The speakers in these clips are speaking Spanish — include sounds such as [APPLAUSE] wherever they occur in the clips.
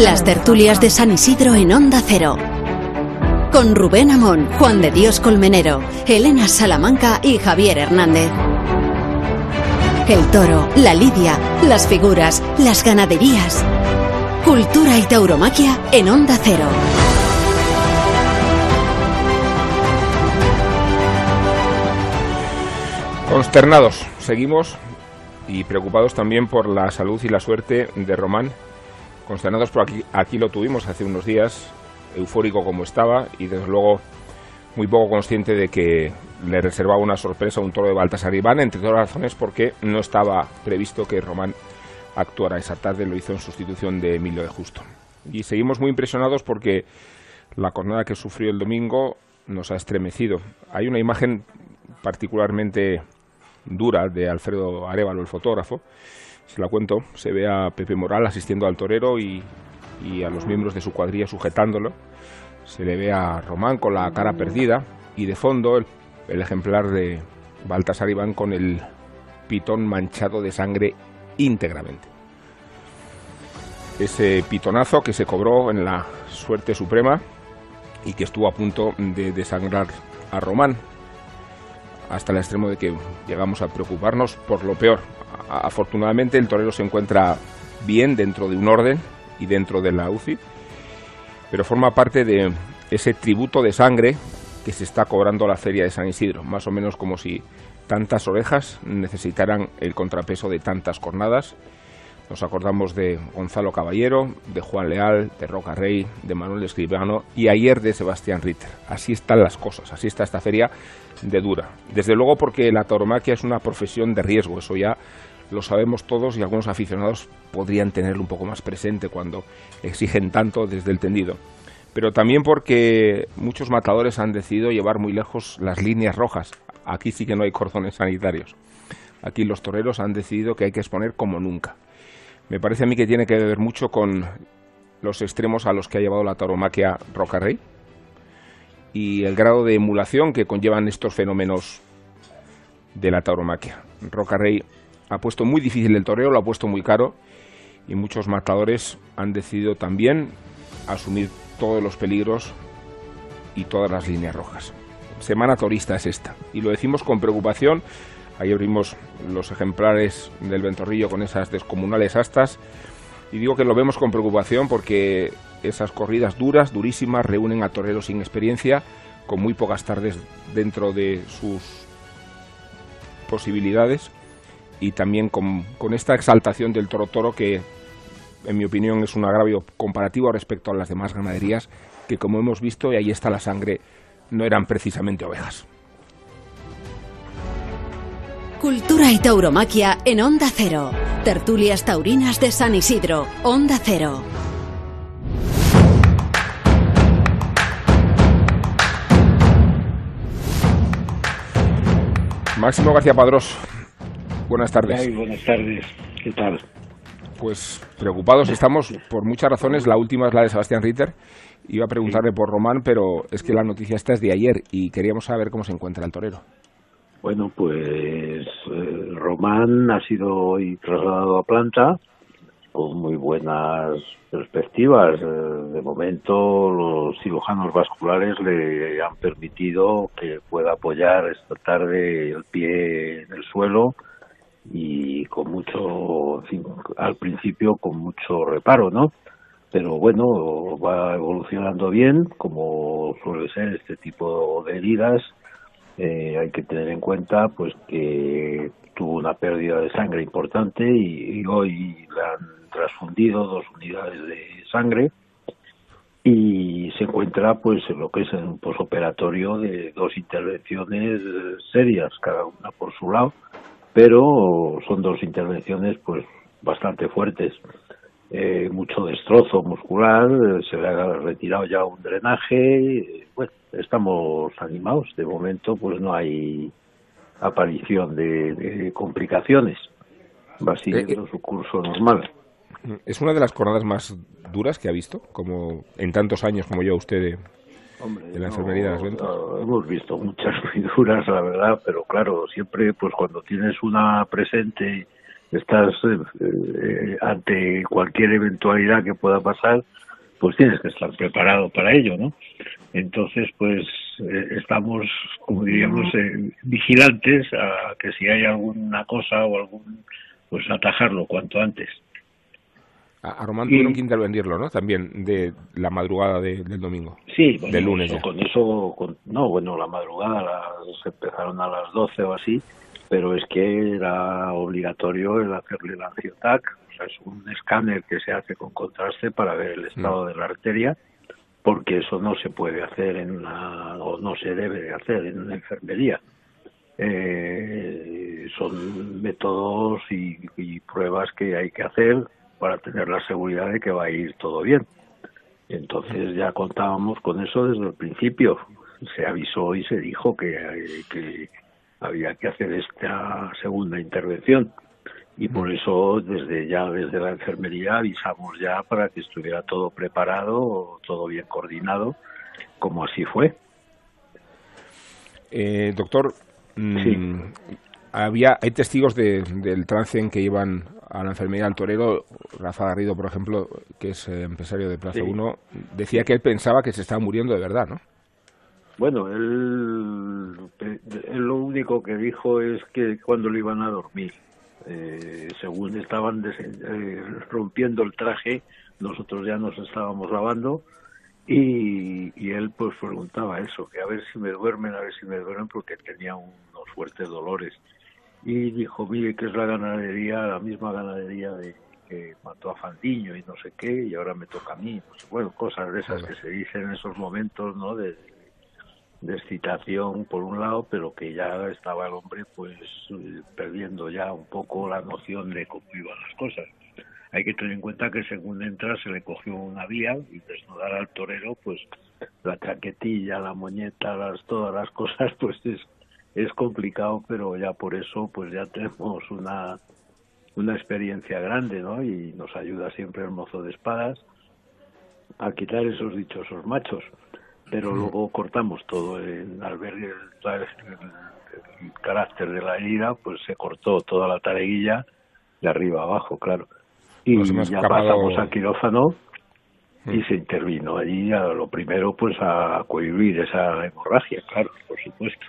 Las tertulias de San Isidro en Onda Cero. Con Rubén Amón, Juan de Dios Colmenero, Elena Salamanca y Javier Hernández. El toro, la lidia, las figuras, las ganaderías. Cultura y tauromaquia en Onda Cero. Consternados, seguimos y preocupados también por la salud y la suerte de Román. Consternados por aquí, aquí lo tuvimos hace unos días, eufórico como estaba y desde luego muy poco consciente de que le reservaba una sorpresa un toro de Baltasar Iván, entre todas las razones porque no estaba previsto que Román actuara esa tarde, lo hizo en sustitución de Emilio de Justo. Y seguimos muy impresionados porque la jornada que sufrió el domingo nos ha estremecido. Hay una imagen particularmente dura de Alfredo Arevalo, el fotógrafo. Se la cuento, se ve a Pepe Moral asistiendo al torero y, y a los miembros de su cuadrilla sujetándolo. Se le ve a Román con la cara perdida y de fondo el, el ejemplar de Baltasar Iván con el pitón manchado de sangre íntegramente. Ese pitonazo que se cobró en la suerte suprema y que estuvo a punto de desangrar a Román, hasta el extremo de que llegamos a preocuparnos por lo peor. Afortunadamente el torero se encuentra bien dentro de un orden y dentro de la UCI, pero forma parte de ese tributo de sangre que se está cobrando la feria de San Isidro, más o menos como si tantas orejas necesitaran el contrapeso de tantas cornadas. Nos acordamos de Gonzalo Caballero, de Juan Leal, de Roca Rey, de Manuel Escribano y ayer de Sebastián Ritter. Así están las cosas, así está esta feria de dura. Desde luego porque la tauromaquia es una profesión de riesgo, eso ya lo sabemos todos y algunos aficionados podrían tenerlo un poco más presente cuando exigen tanto desde el tendido. Pero también porque muchos matadores han decidido llevar muy lejos las líneas rojas. Aquí sí que no hay cordones sanitarios. Aquí los toreros han decidido que hay que exponer como nunca. Me parece a mí que tiene que ver mucho con los extremos a los que ha llevado la tauromaquia Roca Rey y el grado de emulación que conllevan estos fenómenos de la tauromaquia. Roca Rey ha puesto muy difícil el toreo, lo ha puesto muy caro y muchos matadores han decidido también asumir todos los peligros y todas las líneas rojas. Semana torista es esta y lo decimos con preocupación. Ahí abrimos los ejemplares del ventorrillo con esas descomunales astas y digo que lo vemos con preocupación porque esas corridas duras, durísimas, reúnen a toreros sin experiencia, con muy pocas tardes dentro de sus posibilidades y también con, con, esta exaltación del toro toro que en mi opinión es un agravio comparativo respecto a las demás ganaderías que como hemos visto y ahí está la sangre no eran precisamente ovejas. Cultura y tauromaquia en Onda Cero. Tertulias taurinas de San Isidro, Onda Cero. Máximo García Padrós, buenas tardes. Ay, buenas tardes, ¿qué tal? Pues preocupados estamos por muchas razones. La última es la de Sebastián Ritter. Iba a preguntarle por Román, pero es que la noticia esta es de ayer y queríamos saber cómo se encuentra el torero. Bueno, pues eh, Román ha sido hoy trasladado a planta con muy buenas perspectivas. Eh, de momento los cirujanos vasculares le han permitido que pueda apoyar esta tarde el pie en el suelo y con mucho, al principio con mucho reparo, ¿no? Pero bueno, va evolucionando bien, como suele ser este tipo de heridas. Eh, hay que tener en cuenta pues que tuvo una pérdida de sangre importante y, y hoy le han transfundido dos unidades de sangre y se encuentra pues en lo que es un posoperatorio de dos intervenciones serias, cada una por su lado, pero son dos intervenciones pues bastante fuertes. Eh, mucho destrozo muscular, se le ha retirado ya un drenaje, bueno, estamos animados, de momento pues no hay aparición de, de complicaciones, va siguiendo su curso normal. Es una de las jornadas más duras que ha visto, como en tantos años como yo usted de, Hombre, de la no, enfermería de las ventas. hemos visto muchas [LAUGHS] muy duras, la verdad, pero claro, siempre pues cuando tienes una presente estás eh, ante cualquier eventualidad que pueda pasar, pues tienes que estar preparado para ello, ¿no? Entonces, pues estamos, como diríamos, vigilantes a que si hay alguna cosa o algún, pues atajarlo cuanto antes. A, Román tuvieron que intervenirlo, ¿no? También de la madrugada del domingo. Sí, del lunes. con eso, no, bueno, la madrugada las, empezaron a las 12 o así, pero es que era obligatorio el hacerle la angiotac, o sea, es un escáner que se hace con contraste para ver el estado mm. de la arteria, porque eso no se puede hacer en una, o no se debe de hacer en una enfermería. Eh, son métodos y pruebas que hay que hacer para tener la seguridad de que va a ir todo bien. Entonces ya contábamos con eso desde el principio. Se avisó y se dijo que, que había que hacer esta segunda intervención y por eso desde ya desde la enfermería avisamos ya para que estuviera todo preparado, todo bien coordinado, como así fue. Eh, doctor, mm, había hay testigos del trance en que iban a la enfermería del torero, Rafa Garrido, por ejemplo, que es eh, empresario de Plaza 1, decía que él pensaba que se estaba muriendo de verdad, ¿no? Bueno, él, lo único que dijo es que cuando le iban a dormir, eh, según estaban eh, rompiendo el traje, nosotros ya nos estábamos lavando y, y, él pues preguntaba eso, que a ver si me duermen, a ver si me duermen, porque tenía unos fuertes dolores y dijo, mire que es la ganadería, la misma ganadería de que mató a Fandiño y no sé qué, y ahora me toca a mí. Pues, bueno, cosas de esas que se dicen en esos momentos, ¿no? De, de excitación por un lado, pero que ya estaba el hombre pues perdiendo ya un poco la noción de cómo iban las cosas. Hay que tener en cuenta que según entra se le cogió una vía y desnudar al torero pues la chaquetilla, la moñeta, las todas las cosas [LAUGHS] pues es es complicado, pero ya por eso pues ya tenemos una, una experiencia grande, ¿no? Y nos ayuda siempre el mozo de espadas a quitar esos dichosos machos. Pero luego cortamos todo, en, al ver el, carácter de la herida, pues se cortó toda la tareguilla de arriba abajo, claro. Y ya pasamos al quirófano y mm. se intervino allí a lo primero pues a cohibir esa hemorragia, claro, por supuesto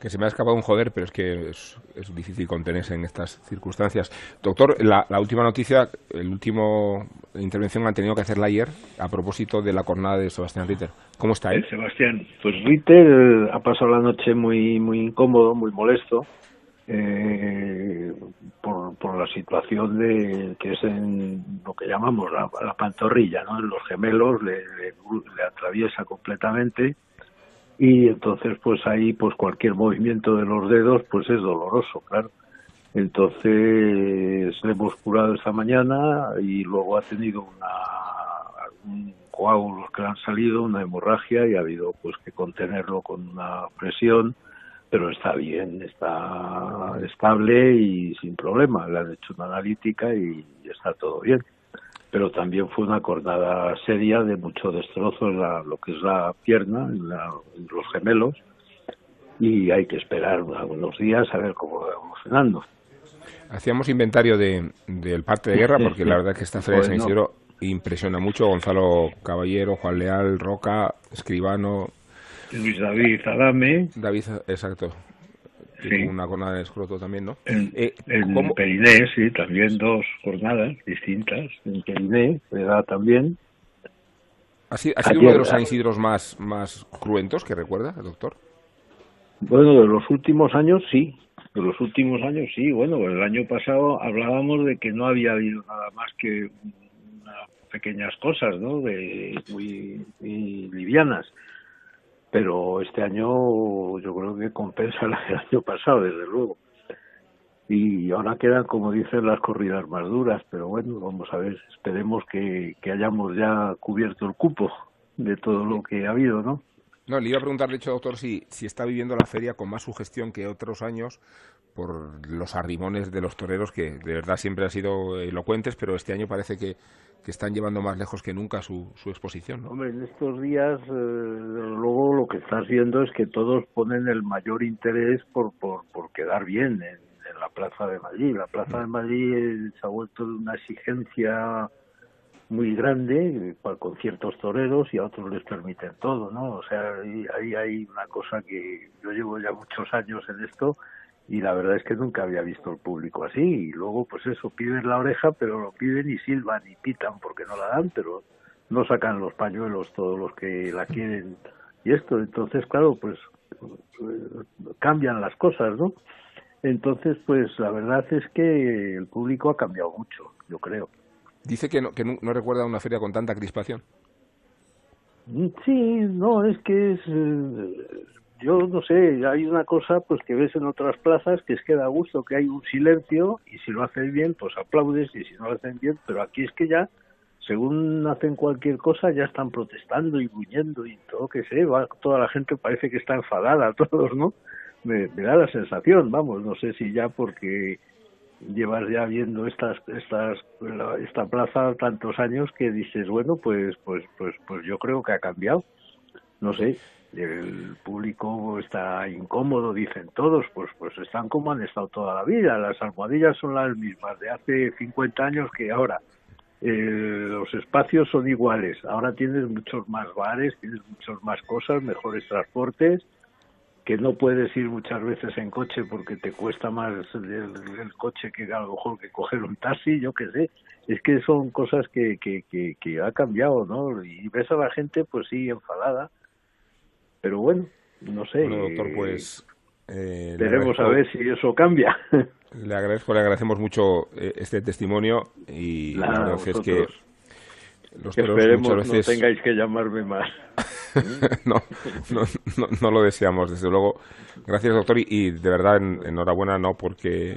que se me ha escapado un joder, pero es que es, difícil contenerse en estas circunstancias. Doctor, la, última noticia, el último intervención han tenido que hacerla ayer a propósito de la jornada de Sebastián Ritter. ¿Cómo está él? Sebastián, pues Ritter ha pasado la noche muy, muy incómodo, muy molesto. Eh, por, por la situación de que es en lo que llamamos la, pantorrilla, ¿no? En los gemelos le atraviesa completamente y entonces pues ahí pues cualquier movimiento de los dedos pues es doloroso, claro. Entonces le hemos curado esta mañana y luego ha tenido una, un coágulos que le han salido, una hemorragia y ha habido pues que contenerlo con una presión, pero está bien, está estable y sin problema. Le han hecho una analítica y está todo bien pero también fue una cornada seria de mucho destrozo en la, lo que es la pierna, en, los gemelos, y hay que esperar unos días a ver cómo va evolucionando. Hacíamos inventario del parte de guerra, porque la verdad es que esta feria de San Isidro impresiona mucho. Gonzalo Caballero, Juan Leal, Roca, Escribano. Luis David Adame. David, exacto una jornada de escroto también, ¿no? En, eh, Periné, sí, también dos jornadas distintas. En Periné, da también. ¿Ha sido, uno de los San Isidros más, más cruentos que recuerda, el doctor? Bueno, de los últimos años sí. De los últimos años sí. Bueno, el año pasado hablábamos de que no había habido nada más que unas pequeñas cosas, ¿no? De muy livianas pero este año yo creo que compensa [LAUGHS] el año pasado, desde luego. Y ahora quedan, como dicen, las corridas más duras, pero bueno, vamos a ver, esperemos que, hayamos ya cubierto el cupo de todo lo que ha habido, ¿no? No, le iba a preguntar, de hecho, doctor, si, si está viviendo la feria con más sugestión que otros años por los arrimones de los toreros, que de verdad siempre han sido elocuentes, pero este año parece que, que están llevando más lejos que nunca su, su exposición. ¿no? Hombre, en estos días, eh, luego lo que estás viendo es que todos ponen el mayor interés por, por, por quedar bien en, la Plaza de Madrid. La Plaza de Madrid se ha vuelto una exigencia muy grande con ciertos toreros y a otros les permiten todo, ¿no? O sea, ahí hay una cosa que yo llevo ya muchos años en esto y la verdad es que nunca había visto el público así y luego pues eso piden la oreja pero lo piden y silban y pitan porque no la dan pero no sacan los pañuelos todos los que la quieren y esto. Entonces claro pues cambian las cosas no entonces pues la verdad es que el público ha cambiado mucho yo creo. Dice que no, que no, recuerda una feria con tanta crispación. Mm, sí no es que es eh, yo no sé, hay una cosa pues que ves en otras plazas que es que da gusto que hay un silencio y si lo hacen bien pues aplaudes y si no lo hacen bien, pero aquí es que ya según hacen cualquier cosa ya están protestando y buñendo y todo que sé, va, toda la gente parece que está enfadada, [LAUGHS] todos, ¿no? Me, da la sensación, vamos, no sé si ya porque llevas ya viendo estas estas esta plaza tantos años que dices, bueno, pues pues pues pues yo creo que ha cambiado. No sé, el público está incómodo, dicen todos, pues pues están como han estado toda la vida. Las almohadillas son las mismas de hace 50 años que ahora. Eh, los espacios son iguales. Ahora tienes muchos más bares, tienes muchas más cosas, mejores transportes, que no puedes ir muchas veces en coche porque te cuesta más el, coche que a lo mejor que coger un taxi, yo qué sé. Es que son cosas que, que, que, que ha cambiado, ¿no? Y ves a la gente, pues sí, enfadada pero bueno, no sé. doctor, pues... Eh, veremos a ver si eso cambia. [LAUGHS] Le agradezco, le agradecemos mucho eh, este testimonio y la verdad es que los muchas veces... no tengáis que llamarme más. [LAUGHS] no, no, no, lo deseamos, desde luego. Gracias, doctor, y, de verdad enhorabuena no porque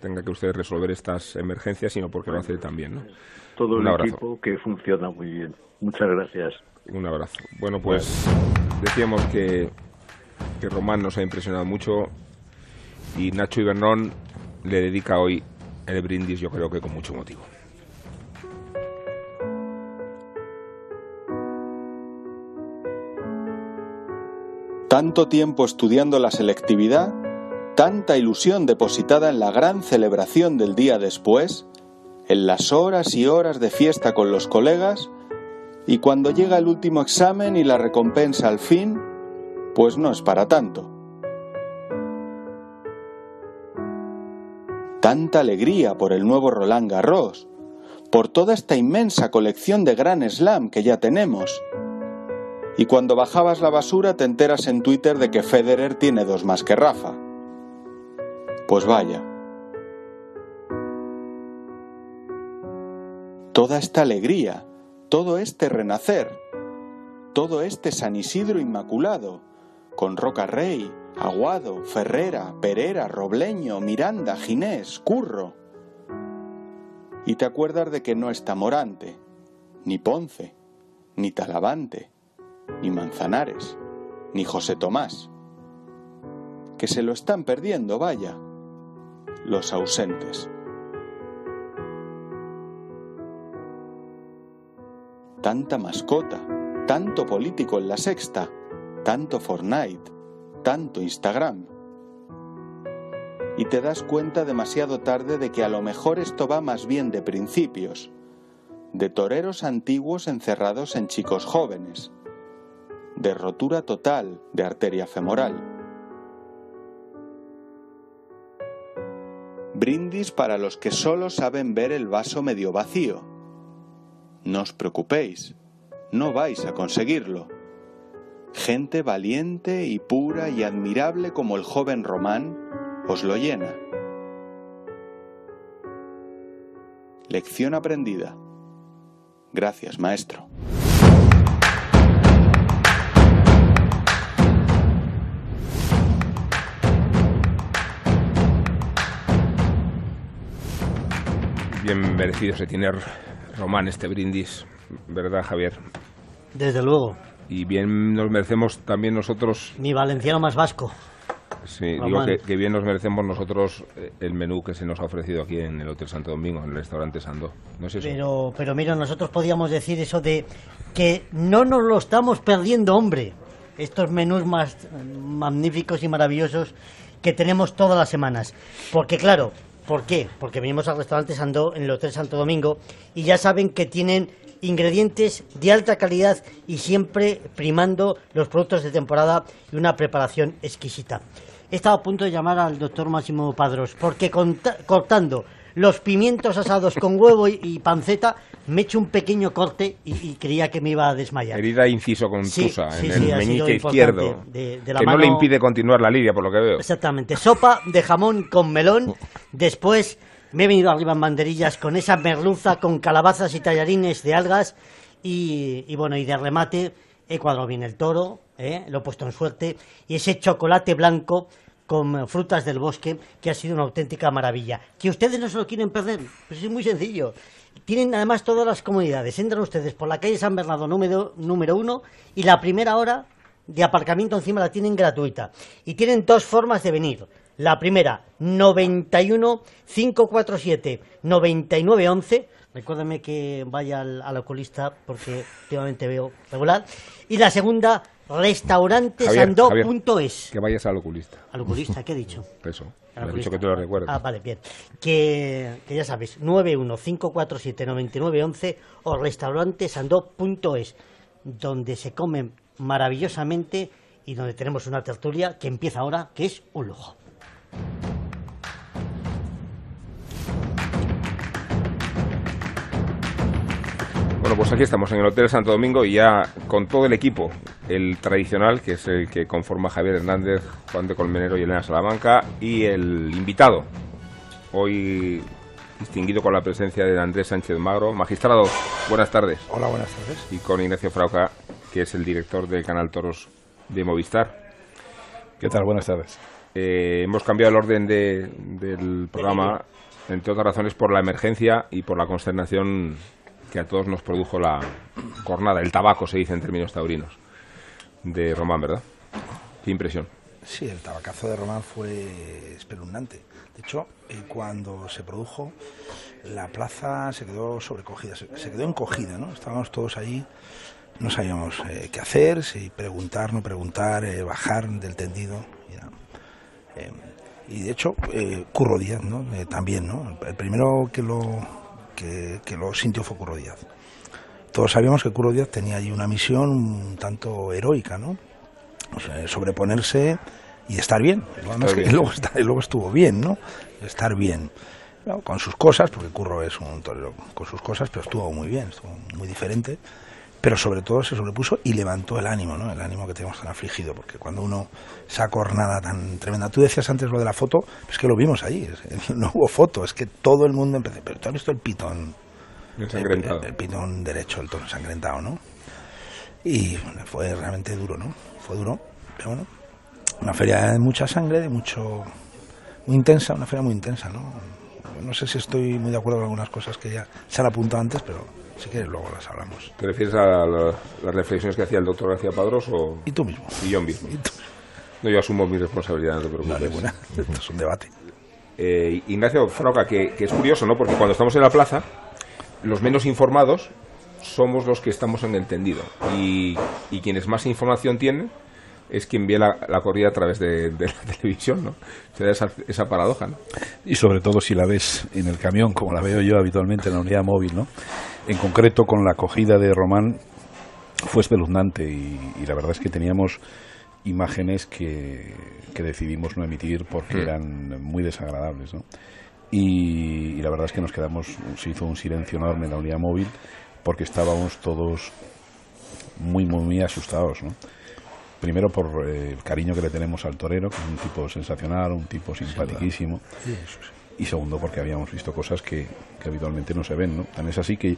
tenga que usted resolver estas emergencias, sino porque lo hace también. ¿no? Todo el equipo que funciona muy bien. Muchas gracias. Un abrazo. Bueno, pues decíamos que, que Román nos ha impresionado mucho y Nacho Ibernón le dedica hoy el brindis, yo creo que con mucho motivo. Tanto tiempo estudiando la selectividad, tanta ilusión depositada en la gran celebración del día después, en las horas y horas de fiesta con los colegas, y cuando llega el último examen y la recompensa al fin, pues no es para tanto. Tanta alegría por el nuevo Roland Garros, por toda esta inmensa colección de Gran Slam que ya tenemos. Y cuando bajabas la basura te enteras en Twitter de que Federer tiene dos más que Rafa. Pues vaya. Toda esta alegría, todo este renacer, todo este San Isidro Inmaculado, con Roca Rey, Aguado, Ferrera, Perera, Robleño, Miranda, Ginés, Curro. Y te acuerdas de que no está Morante, ni Ponce, ni Talavante, ni Manzanares, ni José Tomás. Que se lo están perdiendo, vaya, los ausentes. Tanta mascota, tanto político en la sexta, tanto Fortnite, tanto Instagram. Y te das cuenta demasiado tarde de que a lo mejor esto va más bien de principios, de toreros antiguos encerrados en chicos jóvenes, de rotura total de arteria femoral. Brindis para los que solo saben ver el vaso medio vacío no os preocupéis, no vais a conseguirlo. Gente valiente y pura y admirable como el joven Román os lo llena. Lección aprendida. Gracias, maestro. Bien merecido se tiene Román este brindis, ¿verdad, Javier? Desde luego. Y bien nos merecemos también nosotros. Mi valenciano más vasco. Sí, digo que, bien nos merecemos nosotros eh, el menú que se nos ha ofrecido aquí en el Hotel Santo Domingo, en el restaurante Sando. ¿No es eso? Pero, pero mira, nosotros podíamos decir eso de que no nos lo estamos perdiendo, hombre. Estos menús más magníficos y maravillosos que tenemos todas las semanas. Porque claro, ¿por qué? Porque venimos al restaurante Sandó en el Hotel Santo Domingo y ya saben que tienen ingredientes de alta calidad y siempre primando los productos de temporada y una preparación exquisita. He estado a punto de llamar al doctor Máximo Padros porque cortando los pimientos asados con huevo y, panceta, me he hecho un pequeño corte y, creía que me iba a desmayar. Herida inciso con tusa en el meñique izquierdo, que no le impide continuar la lidia, por lo que veo. Exactamente. Sopa de jamón con melón. Después me he venido arriba en banderillas con esa merluza con calabazas y tallarines de algas. Y, bueno, y de remate he cuadrado bien el toro, ¿eh? lo he puesto en suerte. Y ese chocolate blanco con frutas del bosque, que ha sido una auténtica maravilla. Que ustedes no se lo quieren perder, pues es muy sencillo. Tienen además todas las comodidades. Entran ustedes por la calle San Bernardo número, número uno y la primera hora de aparcamiento encima la tienen gratuita. Y tienen dos formas de venir. La primera, 91 547 9911. Recuérdame que vaya al, al oculista porque últimamente veo regular. Y la segunda, restaurantesandó.es. Que vayas al oculista. Al oculista, ¿qué he dicho? [LAUGHS] Eso. Me has dicho que te lo recuerdas. Ah, vale, bien. Que, que ya sabes, 915479911 o restaurantesandó.es, donde se come maravillosamente y donde tenemos una tertulia que empieza ahora, que es un lujo. Bueno, pues aquí estamos en el Hotel Santo Domingo y ya con todo el equipo, el tradicional, que es el que conforma Javier Hernández, Juan de Colmenero y Elena Salamanca, y el invitado, hoy distinguido con la presencia de Andrés Sánchez Magro. Magistrado, buenas tardes. Hola, buenas tardes. Y con Ignacio Frauca, que es el director del canal Toros de Movistar. ¿Qué tal? Buenas tardes. Eh, hemos cambiado el orden del programa, entre otras razones, por la emergencia y por la consternación que a todos nos produjo la jornada, el tabaco se dice en términos taurinos, de Román, ¿verdad? ¿Qué impresión? Sí, el tabacazo de Román fue espeluznante. De hecho, eh, cuando se produjo, la plaza se quedó sobrecogida, se, quedó encogida, ¿no? Estábamos todos allí, no sabíamos eh, qué hacer, si preguntar, no preguntar, eh, bajar del tendido. y de hecho, Curro Díaz, ¿no? también, ¿no? El primero que lo que, lo sintió fue Curro Díaz. Todos sabíamos que Curro Díaz tenía allí una misión un tanto heroica, ¿no? sobreponerse y estar bien. y, [LAUGHS] luego, estuvo bien, ¿no? Estar bien. con sus cosas, porque Curro es un torero con sus cosas, pero estuvo muy bien, estuvo muy diferente pero sobre todo se sobrepuso y levantó el ánimo, ¿no? El ánimo que tenemos tan afligido, porque cuando uno esa jornada tan tremenda, tú decías antes lo de la foto, es que lo vimos ahí, [LAUGHS] no hubo foto, es que todo el mundo empezó, pero tú has visto el pitón, el, pitón derecho, el tono ensangrentado, ¿no? Y fue realmente duro, ¿no? Fue duro, pero bueno, una feria de mucha sangre, de mucho, muy intensa, una feria muy intensa, ¿no? No sé si estoy muy de acuerdo con algunas cosas que ya se han apuntado antes, pero si quieres, luego las hablamos. ¿Te refieres a las reflexiones que hacía el doctor García Padros o...? Y tú mismo. Y yo mismo. No, yo asumo mi responsabilidad, no te preocupes. No, Esto es un debate. Eh, Ignacio Froca, que, es curioso, ¿no? Porque cuando estamos en la plaza, los menos informados somos los que estamos en el tendido. Y, y quienes más información tienen es quien ve la, corrida a través de, la [LAUGHS] televisión, ¿no? Se da esa, esa, paradoja, ¿no? Y sobre todo si la ves en el camión, como la veo yo habitualmente en la unidad móvil, ¿no? En concreto con la acogida de Román fue espeluznante y, la verdad es que teníamos imágenes que, decidimos no emitir porque mm. eran muy desagradables, ¿no? Y, y, la verdad es que nos quedamos, se hizo un silencio enorme en la unidad móvil porque estábamos todos muy, muy, muy asustados, ¿no? primero por eh, el cariño que le tenemos al torero, que es un tipo sensacional, un tipo simpaticísimo. Y segundo, porque habíamos visto cosas que, habitualmente no se ven, ¿no? Tan es así que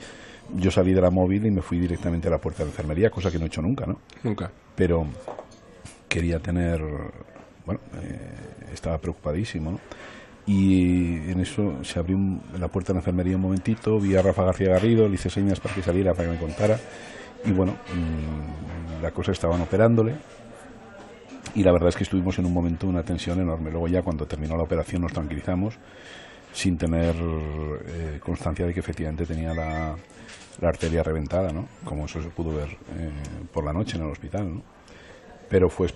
yo salí de la móvil y me fui directamente a la puerta de la enfermería, cosa que no he hecho nunca, ¿no? Nunca. Pero quería tener, bueno, eh, estaba preocupadísimo, ¿no? Y en eso se abrió la puerta de la enfermería un momentito, vi a Rafa García Garrido, le hice señas para que saliera, para que me contara. Y bueno, mm, la cosa estaban operándole y la verdad es que estuvimos en un momento una tensión enorme. Luego ya cuando terminó la operación nos tranquilizamos sin tener eh, constancia de que efectivamente tenía la, arteria reventada, ¿no? Como eso se pudo ver eh, por la noche en el hospital, ¿no? pero fue,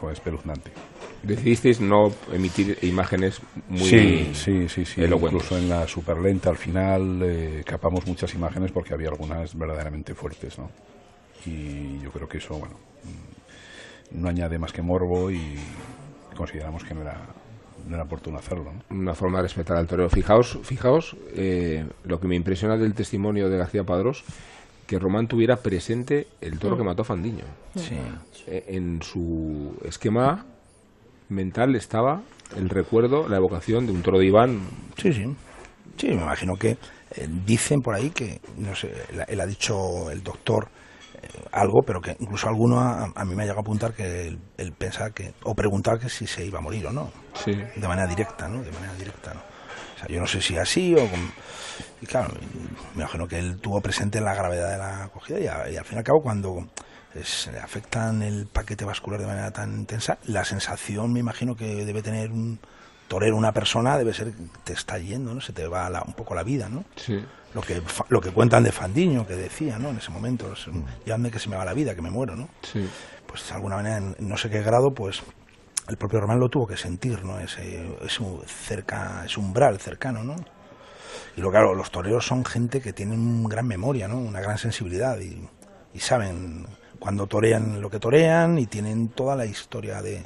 fue espeluznante. Decidisteis no emitir imágenes muy sí, sí, sí, sí. Incluso en la superlenta al final eh, capamos muchas imágenes porque había algunas verdaderamente fuertes, ¿no? Y yo creo que eso, bueno, no añade más que morbo y consideramos que no era no era oportuno hacerlo. Una forma de respetar al torero. Fijaos, fijaos eh, lo que me impresiona del testimonio de García Padros, que Román tuviera presente el toro que mató a Fandiño. Sí. Eh, en su esquema mental estaba el recuerdo, la evocación de un toro de Iván. Sí, sí. Sí, me imagino que eh, dicen por ahí que, no sé, él ha dicho el doctor algo, pero que incluso alguno a, mí me ha llegado a apuntar que él, pensaba que, o preguntar que si se iba a morir o no. Sí. De manera directa, ¿no? De manera directa, ¿no? O sea, yo no sé si así o... y claro, me imagino que él tuvo presente la gravedad de la acogida y, al fin y al cabo cuando se afectan el paquete vascular de manera tan intensa, la sensación me imagino que debe tener un torero, una persona, debe ser te está yendo, ¿no? Se te va un poco la vida, ¿no? Sí lo que lo que cuentan de Fandiño que decía no en ese momento llámame que se me va la vida que me muero no sí. pues de alguna manera en no sé qué grado pues el propio Román lo tuvo que sentir no ese es un cerca es umbral cercano no y lo claro los toreros son gente que tienen gran memoria no una gran sensibilidad y, y saben cuando torean lo que torean y tienen toda la historia de,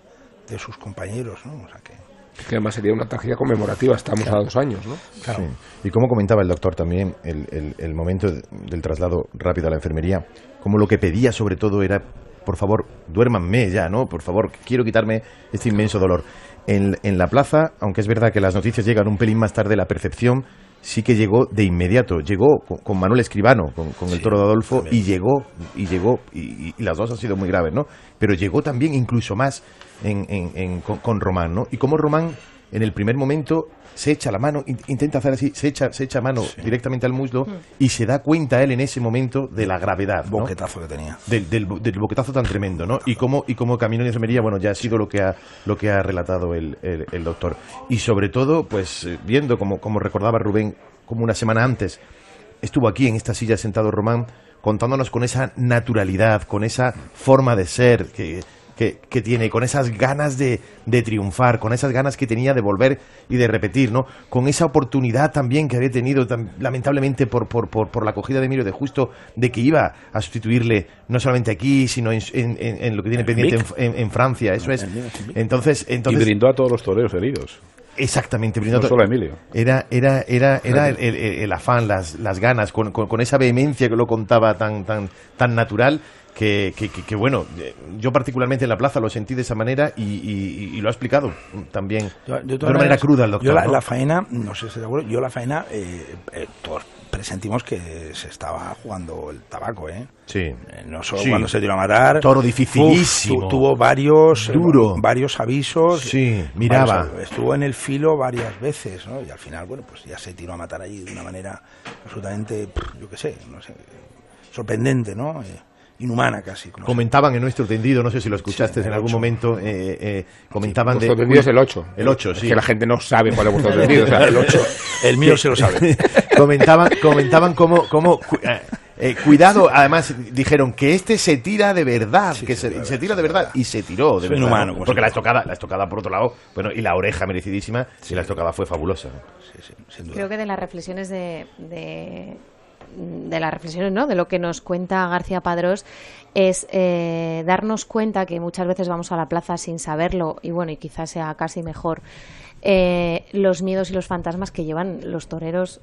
de sus compañeros no o sea que que además sería una tarjeta conmemorativa, estamos a dos años, ¿no? Claro. Y como comentaba el doctor también, el, el, momento del traslado rápido a la enfermería, como lo que pedía sobre todo era, por favor, duérmanme ya, ¿no? Por favor, quiero quitarme este inmenso dolor. En, en la plaza, aunque es verdad que las noticias llegan un pelín más tarde, la percepción sí que llegó de inmediato. Llegó con, Manuel Escribano, con, el toro de Adolfo, y llegó, y llegó, y, las dos han sido muy graves, ¿no? Pero llegó también incluso más en, con, Román, ¿no? Y como Román, en el primer momento, se echa la mano, intenta hacer así, se echa, se echa mano directamente al muslo mm. y se da cuenta él en ese momento de la gravedad. ¿no? Boquetazo que tenía. Del, del, boquetazo tan tremendo, ¿no? Y cómo, y cómo camino en enfermería, bueno, ya ha sido lo que ha, lo que ha relatado el, el, doctor. Y sobre todo, pues eh, viendo, como, como recordaba Rubén, como una semana antes, estuvo aquí en esta silla sentado Román, contándonos con esa naturalidad, con esa forma de ser que que, que, tiene, con esas ganas de, de, triunfar, con esas ganas que tenía de volver y de repetir, ¿no? Con esa oportunidad también que había tenido, lamentablemente, por, por, por, la acogida de Emilio de Justo, de que iba a sustituirle no solamente aquí, sino en, en, lo que tiene pendiente en, Francia, eso es. Entonces, entonces... Y brindó a todos los toreros heridos. Exactamente, no solo a Emilio. Era, era, era, era el, el, afán, las, las ganas, con, con, con, esa vehemencia que lo contaba tan, tan, tan natural que, que, bueno, yo particularmente en la plaza lo sentí de esa manera y, lo ha explicado también de una manera cruda el doctor. Yo la, faena, no sé si de acuerdo, yo la faena, eh, eh, todos presentimos que se estaba jugando el tabaco, ¿eh? Sí. Eh, no solo cuando se dio a matar. Toro dificilísimo. tuvo varios, Duro. varios avisos. Sí, miraba. estuvo en el filo varias veces, ¿no? Y al final, bueno, pues ya se tiró a matar allí de una manera absolutamente, yo qué sé, no sé, sorprendente, ¿no? Inhumana casi. Comentaban en nuestro tendido, no sé si lo escuchaste en algún momento, eh, eh, comentaban de... tendido es el 8. El 8, sí. que la gente no sabe cuál es vuestro [LAUGHS] tendido. el 8. [LAUGHS] El mío se lo sabe. [LAUGHS] comentaban, comentaban cómo... cómo eh, cuidado, además dijeron que este se tira de verdad, que se, se, tira de verdad y se tiró de verdad. Inhumano, porque la estocada, la estocada por otro lado, bueno, y la oreja merecidísima, y la estocada fue fabulosa. Creo que de las reflexiones de de las reflexiones, ¿no? De lo que nos cuenta García Padrós es eh, darnos cuenta que muchas veces vamos a la plaza sin saberlo y bueno, y quizás sea casi mejor eh, los miedos y los fantasmas que llevan los toreros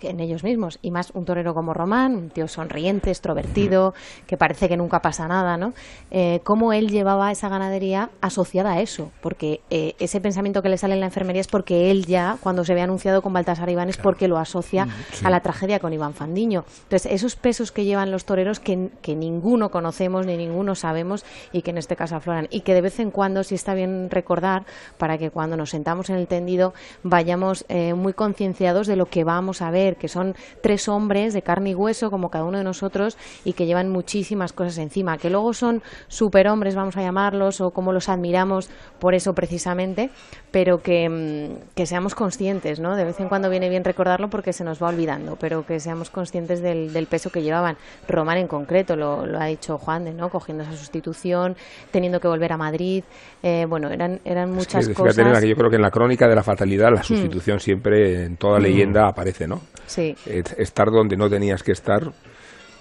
en ellos mismos. Y más un torero como Román, un tío sonriente, extrovertido, que parece que nunca pasa nada, ¿no? Eh, cómo él llevaba esa ganadería asociada a eso, porque eh, ese pensamiento que le sale en la enfermería es porque él ya, cuando se ve anunciado con Baltasar Iván, es porque lo asocia mm, a la tragedia con Iván Fandiño. Entonces, esos pesos que llevan los toreros que, que ninguno conocemos ni ninguno sabemos y que en este caso afloran, y que de vez en cuando sí está bien recordar para que cuando nos sentamos en el el tendido vayamos eh, muy concienciados de lo que vamos a ver, que son tres hombres de carne y hueso como cada uno de nosotros y que llevan muchísimas cosas encima, que luego son superhombres, vamos a llamarlos, o como los admiramos por eso precisamente, pero que, mm, que seamos conscientes, ¿no? De vez en cuando viene bien recordarlo porque se nos va olvidando, pero que seamos conscientes del, del peso que llevaban. Román en concreto, lo, lo ha dicho Juan de, ¿no? Cogiendo esa sustitución, teniendo que volver a Madrid, eh, bueno, eran, eran muchas cosas. Que yo creo que en la crónica de la fatalidad la hmm. sustitución siempre en toda leyenda aparece, ¿no? Sí. Estar donde no tenías que estar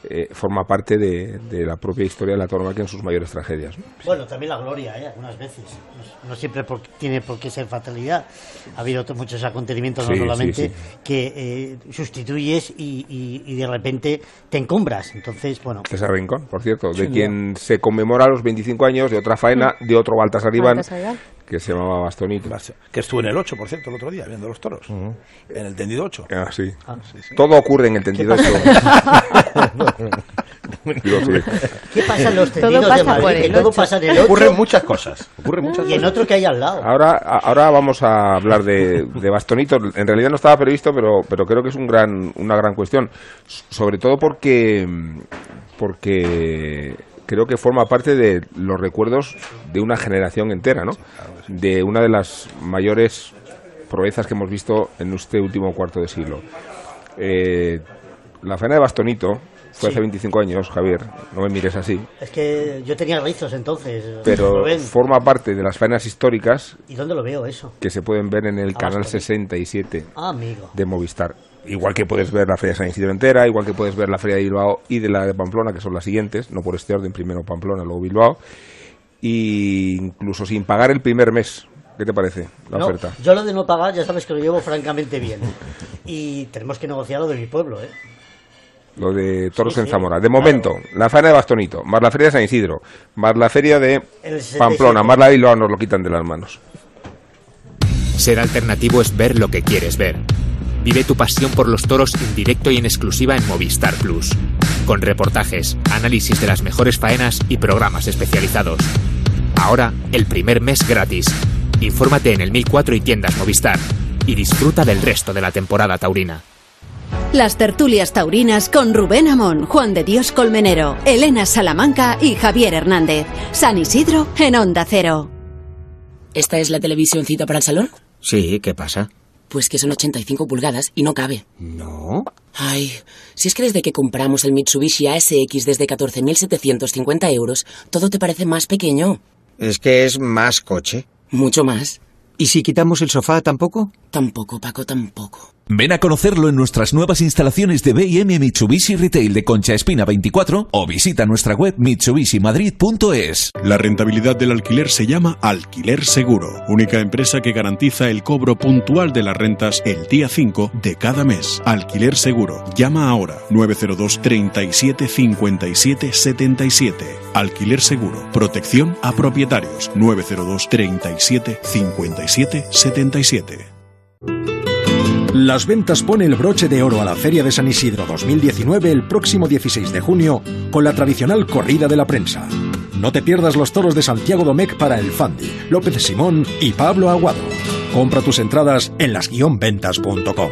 eh, forma parte de, la propia historia de la tauromaquia en sus mayores tragedias. Bueno, también la gloria, ¿eh? algunas veces. No, siempre tiene por qué ser fatalidad. Ha habido muchos acontecimientos, no solamente, que eh, sustituyes y, de repente te encumbras. Entonces, bueno. César Rincón, por cierto, de quien se conmemora los 25 años de otra faena, de otro Baltasar Iván, que se llamaba Bastonito. Que estuvo en el 8, por cierto, el otro día, viendo los toros. En el tendido 8. Ah, sí. Ah, Todo ocurre en el tendido 8. [LAUGHS] ¿Qué pasa en los tendidos de Madrid? todo pasa en el 8. Ocurren muchas cosas. Ocurren muchas y en otro que hay al lado. Ahora, ahora vamos a hablar de, de Bastonito. En realidad no estaba previsto, pero, pero creo que es un gran, una gran cuestión. Sobre todo porque porque creo que forma parte de los recuerdos de una generación entera, ¿no? De una de las mayores proezas que hemos visto en este último cuarto de siglo. Eh, la faena de Bastonito fue hace 25 años, Javier, no me mires así. Es que yo tenía rizos entonces. Pero forma parte de las faenas históricas. ¿Y dónde lo veo eso? Que se pueden ver en el canal 67 ah, de Movistar igual que puedes ver la Feria de San Isidro entera, igual que puedes ver la Feria de Bilbao y de la de Pamplona, que son las siguientes, no por este orden, primero Pamplona, luego Bilbao, y incluso sin pagar el primer mes. ¿Qué te parece la oferta? Yo lo de no pagar ya sabes que lo llevo francamente bien. Y tenemos que negociar lo de mi pueblo, ¿eh? Lo de Toros en Zamora. De momento, la faena de Bastonito, más la Feria de San Isidro, más la Feria de Pamplona, más la de Bilbao nos lo quitan de las manos. Ser alternativo es ver lo que quieres ver. Vive tu pasión por los toros en directo y en exclusiva en Movistar Plus. Con reportajes, análisis de las mejores faenas y programas especializados. Ahora, el primer mes gratis. Infórmate en el 1004 y tiendas Movistar. Y disfruta del resto de la temporada taurina. Las tertulias taurinas con Rubén Amón, Juan de Dios Colmenero, Elena Salamanca y Javier Hernández. San Isidro en Onda Cero. ¿Esta es la televisióncita para el salón? Sí, ¿qué pasa? Pues que son 85 pulgadas y no cabe. No. Ay, si es que desde que compramos el Mitsubishi ASX desde 14.750 euros, todo te parece más pequeño. Es que es más coche. Mucho más. ¿Y si quitamos el sofá tampoco? Tampoco, Paco, tampoco. Ven a conocerlo en nuestras nuevas instalaciones de BM Mitsubishi Retail de Concha Espina 24 o visita nuestra web mitsubishimadrid.es. La rentabilidad del alquiler se llama Alquiler Seguro, única empresa que garantiza el cobro puntual de las rentas el día 5 de cada mes. Alquiler Seguro. Llama ahora 902 37 57 77. Alquiler Seguro. Protección a propietarios 902 37 57 77. Las Ventas pone el broche de oro a la Feria de San Isidro 2019 el próximo 16 de junio con la tradicional corrida de la prensa. No te pierdas los toros de Santiago Domecq para el Fandi, López Simón y Pablo Aguado. Compra tus entradas en las-ventas.com.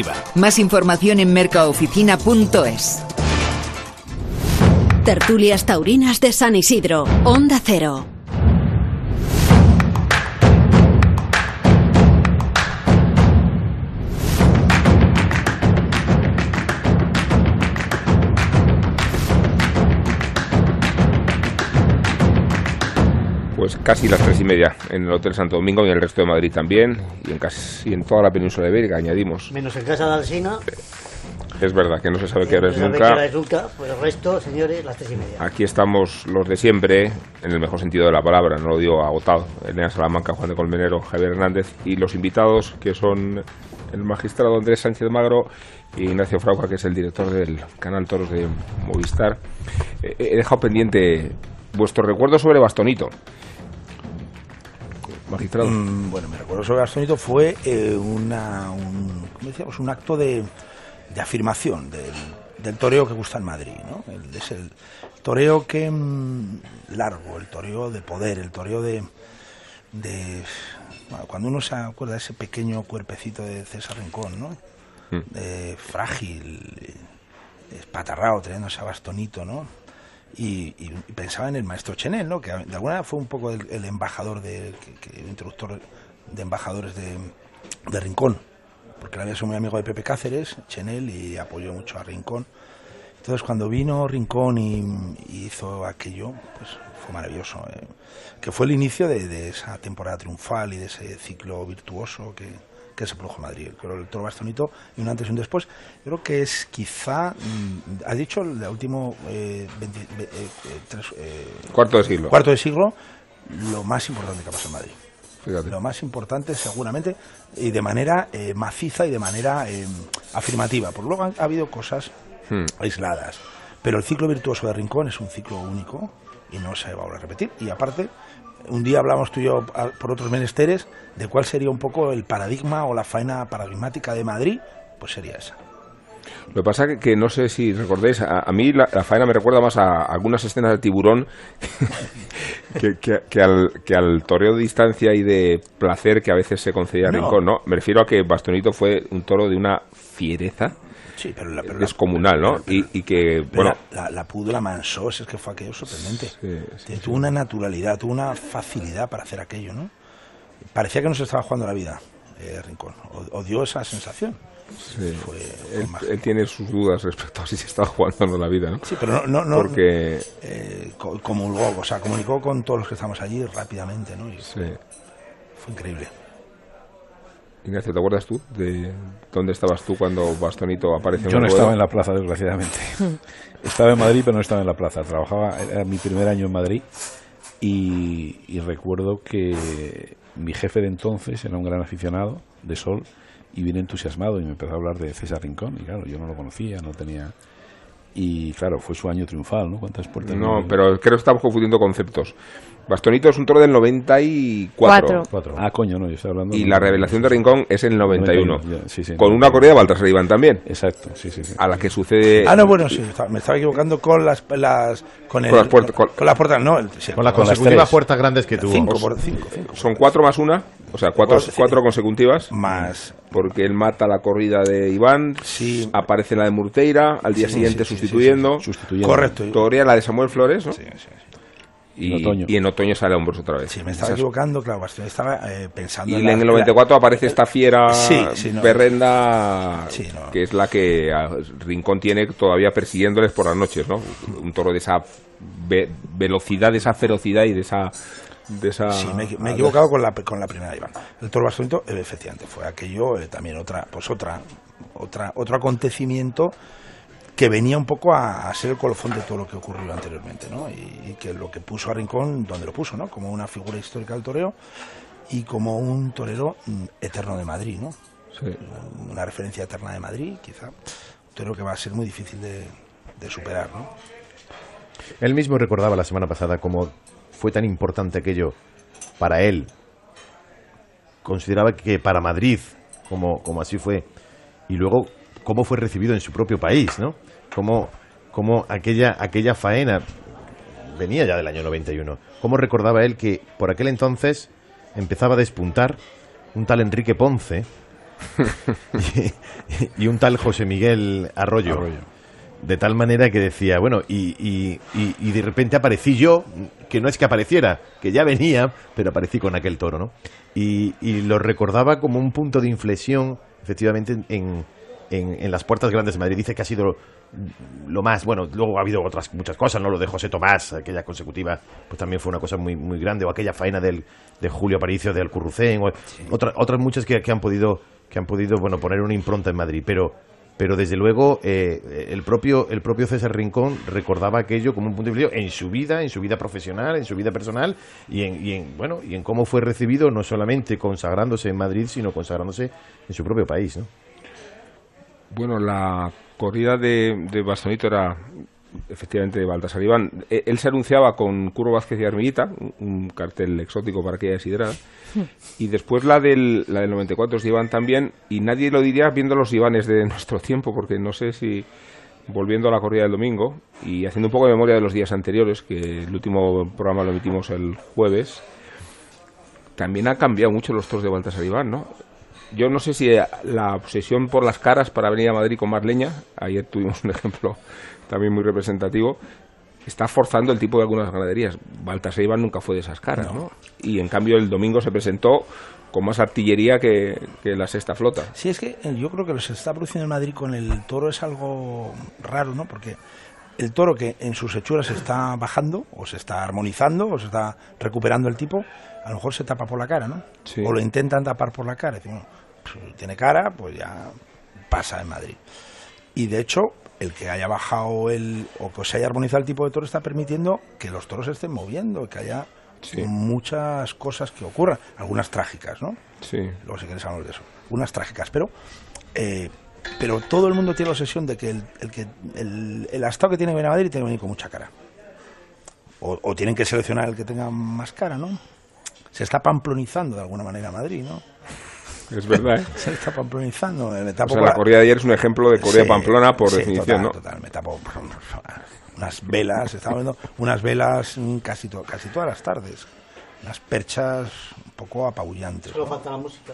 más información en mercaoficina.es. Tertulias Taurinas de San Isidro, Onda Cero. Pues casi las tres y media en el Hotel Santo Domingo y en el resto de Madrid también, y en casi en toda la península ibérica, añadimos. Menos en casa de Alsina. Es verdad que no se sabe qué hora es no sabe nunca. qué hora es nunca, pues el resto, señores, las tres y media. Aquí estamos los de siempre, en el mejor sentido de la palabra, no lo digo agotado. Elena Salamanca, Juan de Colmenero, Javier Hernández y los invitados que son el magistrado Andrés Sánchez Magro y Ignacio Frauca, que es el director del canal Toros de Movistar. Eh, He dejado pendiente vuestro recuerdo sobre Bastonito. Magistrado. Mm, bueno, mi recuerdo sobre Bastonito fue eh, una, un, ¿cómo decíamos? un acto de, de afirmación del, del toreo que gusta en Madrid. ¿no? El- es el toreo que mm, largo, el toreo de poder, el toreo de, de bueno, cuando uno se acuerda de ese pequeño cuerpecito de César Rincón, ¿no? Eh, frágil, eh, espatarrado, teniendo ese bastonito, ¿no? Y, y- pensaba en el maestro Chenel, ¿no? Que de alguna manera fue un poco el, embajador, de, el introductor de embajadores de, Rincón, porque él había sido muy amigo de Pepe Cáceres, Chenel, y apoyó mucho a Rincón. Entonces, cuando vino Rincón y, y hizo aquello, pues fue maravilloso. eh, que fue el inicio de, de esa temporada triunfal y de ese ciclo virtuoso que, que se produjo en Madrid. Creo el toro bastonito y un antes y un después. Yo creo que es quizá, mm, ha dicho el último eh, 20 eh, eh, tres, Cuarto de siglo. Cuarto de siglo, lo más importante que ha pasado en Madrid. Fíjate. Lo más importante, seguramente, y de manera eh, maciza y de manera eh, afirmativa. Por luego han- ha habido cosas Hmm. aisladas. Pero el ciclo virtuoso de Rincón es un ciclo único y no se va a volver a repetir. Y aparte, un día hablamos tú y yo por otros menesteres de cuál sería un poco el paradigma o la faena paradigmática de Madrid, pues sería esa. Lo que pasa que, que no sé si recordéis, a, a mí la, la faena me recuerda más a algunas escenas de tiburón [LAUGHS] que, que- que al, que al toreo de distancia y de placer que a veces se concedía a No. Rincón, ¿no? Me refiero a que Bastonito fue un toro de una fiereza Sí, pero la, pero descomunal, ¿no? Y, y que, bueno, la, la, la pudo, la mansó, es que fue aquello sorprendente. sí, tuvo una naturalidad, tuvo una facilidad para hacer aquello, ¿no? Parecía que no se estaba jugando la vida, eh, Rincón. O, o dio esa sensación. sí, Fue, él, él tiene sus dudas respecto a si se está jugando o no la vida, ¿no? Sí, pero no, no, Porque eh, co- comulgó, o sea, comunicó con todos los que estamos allí rápidamente, ¿no? Y Sí. Fue increíble. Ignacio, ¿te acuerdas tú de dónde estabas tú cuando Bastonito apareció Yo en no estaba en la plaza, desgraciadamente. [LAUGHS] estaba en Madrid, pero no estaba en la plaza. Trabajaba, era mi primer año en Madrid y, y recuerdo que mi jefe de entonces era un gran aficionado de Sol y vine entusiasmado y me empezó a hablar de César Rincón y claro, yo no lo conocía, no tenía... Y claro, fue su año triunfal, ¿no? ¿Cuántas puertas? No, pero creo que estamos confundiendo conceptos. Bastonito es un toro del 94. Cuatro. Ah, coño, no, yo estoy hablando... Y de- la revelación de Rincón es el 91. 91, ya, sí, sí, con no. una corrida de Baltasar Iván también. Exacto, sí, sí, sí. A la que sucede... Ah, no, bueno, sí, me estaba equivocando con las, las con, el, Con las puertas- con, con las puertas, no, el- sí, Con las con consecutivas puertas grandes que tuvo. Cinco, por, cinco, cinco. Son cuatro más una, o sea, cuatro, Cuatro, consecutivas. Más. Porque él mata la corrida de Iván, Sí. aparece la de Murteira, al día Sí, siguiente sí, sí, sustituyendo, Sustituyendo. Correcto. torea la de Samuel Flores, ¿no? Sí, sí, sí. Y, En otoño. y en otoño sale a hombros otra vez. Sí, me estaba Esas- equivocando, claro, estaba eh, pensando Y en, la- en el la- 94 aparece esta fiera Sí, sí, no. berrenda, Sí, no. que es la que a Rincón tiene todavía persiguiéndoles por las noches, ¿no? Un toro de esa ve- velocidad, de esa ferocidad y de esa... De esa Sí, me, he- me he equivocado con la, con la primera Iván. El toro bastonito, eh, efectivamente, fue aquello eh, también otra, pues otra, otra, otro acontecimiento que venía un poco a, a ser el colofón de todo lo que ocurrió anteriormente, ¿no? Y, y que lo que puso a Rincón donde lo puso, ¿no? Como una figura histórica del toreo y como un torero mm, eterno de Madrid, ¿no? Sí. Una referencia eterna de Madrid, quizá. Un torero que va a ser muy difícil de, de superar, ¿no? Él mismo recordaba la semana pasada cómo fue tan importante aquello para él. Consideraba que para Madrid, como, como así fue, y luego cómo fue recibido en su propio país, ¿no? Cómo, cómo aquella, aquella faena venía ya del año 91. Cómo recordaba él que por aquel entonces empezaba a despuntar un tal Enrique Ponce [LAUGHS] y, y un tal José Miguel Arroyo. De tal manera que decía, bueno, y, y- y- de repente aparecí yo, que no es que apareciera, que ya venía, pero aparecí con aquel toro, ¿no? Y, y lo recordaba como un punto de inflexión, efectivamente, en, en, en las puertas grandes de Madrid. Dice que ha sido lo más, bueno, luego ha habido otras muchas cosas, ¿no? Lo de José Tomás, aquella consecutiva, pues también fue una cosa muy, muy grande, o aquella faena del, de Julio Aparicio de Alcurrucén, o otra- otras muchas que, que han podido, que han podido, bueno, poner una impronta en Madrid, pero pero desde luego eh, el propio el propio César Rincón recordaba aquello como un punto de inflexión en su vida, en su vida profesional, en su vida personal y en, y en bueno y en cómo fue recibido no solamente consagrándose en Madrid, sino consagrándose en su propio país, ¿no? Bueno, la corrida de, de Bastonito era efectivamente de Baltasar Iván. E- Él se anunciaba con Curro Vázquez y Armillita, un- cartel exótico para aquella siderada. Y después la del, la del 94 es de Iván también, y nadie lo diría viendo los Ivanes de [LAUGHS] nuestro tiempo, porque no sé si, volviendo a la corrida del domingo, y haciendo un poco de memoria de los días anteriores, que el último programa lo emitimos el jueves, también ha cambiado mucho los toros de Baltasar Iván, ¿no? Yo no sé si la obsesión por las caras para venir a Madrid con más leña, ayer tuvimos un [LAUGHS] ejemplo también muy representativo, está forzando el tipo de algunas ganaderías. Baltasar Iván nunca fue de esas caras, ¿no? Y en cambio el domingo se presentó con más artillería que, que la sexta flota. Sí, es que eh, yo creo que lo que se está produciendo en Madrid con el toro es algo raro, ¿no? Porque el toro que en sus hechuras se está bajando, o se está armonizando, o se está recuperando el tipo, a lo mejor se tapa por la cara, ¿no? Sí. O lo intentan tapar por la cara. Es decir, pues, tiene cara, pues ya pasa en Madrid. Y de hecho, el que haya bajado el, o que se haya armonizado el tipo de toro está permitiendo que los toros se estén moviendo, que haya muchas cosas que ocurran, algunas trágicas, ¿no? Sí. Luego si quieres hablamos de eso. Unas trágicas, pero eh, pero todo el mundo tiene la obsesión de que el, el que el, el astado que tiene que venir a Madrid tiene que venir con mucha cara. O, o tienen que seleccionar el que tenga más cara, ¿no? Se está pamplonizando de alguna manera Madrid, ¿no? Es verdad, ¿eh? Se está pamplonizando. Me O sea, la la- corrida de ayer es un ejemplo de corrida Sí, pamplona por sí, definición, total, ¿no? total, me tapo [LAUGHS] unas velas, estaba viendo unas velas mm, casi, to- casi todas las tardes. Unas perchas un poco apabullantes. Solo ¿no? falta la música.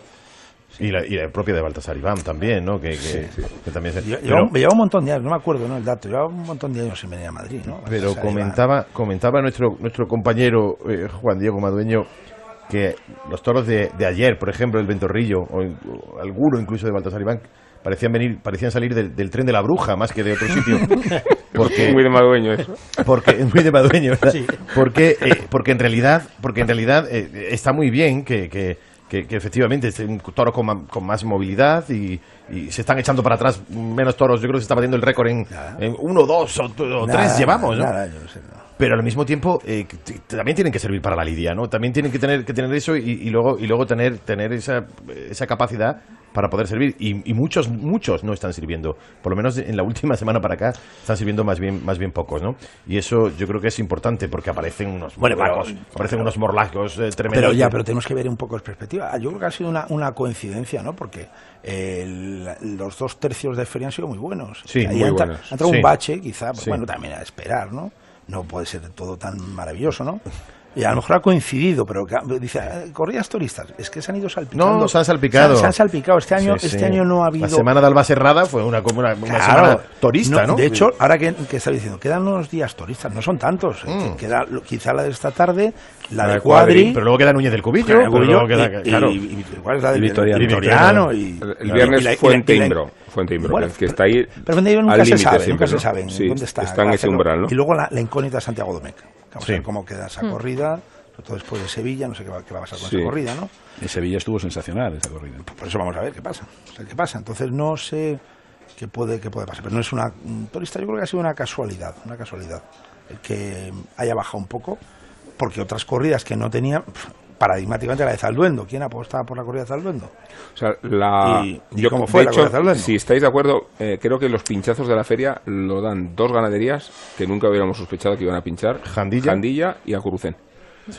Y la, y la propia de Baltasar Iván también, ¿no? Que, que- que también se- pero- llevaba un montón de años, no me acuerdo ¿no? el dato, llevaba un montón de años sin venir a Madrid, ¿no? Pero comentaba, comentaba nuestro, nuestro compañero eh, Juan Diego Madueño que los toros de, de ayer, por ejemplo, el Ventorrillo, o, alguno incluso de Baltasar Iván, parecían venir, parecían salir del, del tren de la bruja más que de otro sitio. [LAUGHS] Porque, Muy de Madueño eso. Porque, [LAUGHS] muy de Madueño, ¿verdad? Sí. Porque, eh, porque en realidad, porque en realidad eh, está muy bien que, que, que- que efectivamente es un toro con, con más movilidad y, y se están echando para atrás menos toros. Yo creo que se está batiendo el récord en, en uno, dos o, o Nada, tres llevamos, ¿no? nada, yo no sé, no. Pero al mismo tiempo eh, también tienen que servir para la lidia, ¿no? También tienen que tener que tener eso y, y luego y luego tener tener esa, esa capacidad para poder servir y, y muchos muchos no están sirviendo. Por lo menos en la última [LAUGHS] semana para acá están sirviendo más bien más bien pocos, ¿no? Y eso yo creo que es importante porque aparecen unos Bueno, pero- aparecen unos morlacos eh, tremendos. Pero ya, pero tenemos que ver un poco de perspectiva. Ah, Yo creo que ha sido una, una coincidencia, ¿no? Porque el- los dos tercios de feria han sido muy buenos. Sí, Ahí muy entra- buenos. Ha entrado Sí. un bache, quizá, pues Sí. bueno, también a esperar, ¿no? No puede ser todo tan maravilloso, ¿no? Y a lo mejor ha coincidido, pero dice, eh, corridas turistas, es que se han ido salpicando. No, se han salpicado. Se han, se han salpicado. Este año, Sí, sí. este año no ha habido. La semana de Alba Serrada fue una, como una, una Claro. semana turista, ¿no? De hecho, ahora que, que está diciendo, quedan unos días turistas, no son tantos. eh, Mm. Queda quizá la de esta tarde, la, La de Cuadri. Cuadri, pero luego queda Núñez del Cubillo, luego queda- y- claro. y- y- ¿Cuál es la de Victoriano. Y El, el viernes la- y la- Fuente Bueno, que está ahí Pero Fuente nunca se límite sabe, siempre, nunca se sabe Sí, dónde está. Está en ese umbral, ¿no? Y luego la, la incógnita de Santiago Domecq. Vamos Sí. a ver cómo queda esa Mm. corrida, sobre todo después de Sevilla, no sé qué va, qué va a pasar con Sí. esa corrida, ¿no? En Sevilla estuvo sensacional esa corrida. Por eso vamos a ver qué pasa. O sea, qué pasa. Entonces no sé qué puede, qué puede pasar. Pero no es una un turista, yo creo que ha sido una casualidad, una casualidad. El que haya bajado un poco, porque otras corridas que no tenía, paradigmáticamente la de Zalduendo. ¿Quién apostaba por la corrida de Zalduendo? O sea, la, ¿Y- y yo, cómo de fue la hecho, corrida de Zalduendo? si estáis de acuerdo, eh, creo que los pinchazos de la feria lo dan dos ganaderías que nunca hubiéramos sospechado que iban a pinchar. Jandilla, y Acurucén.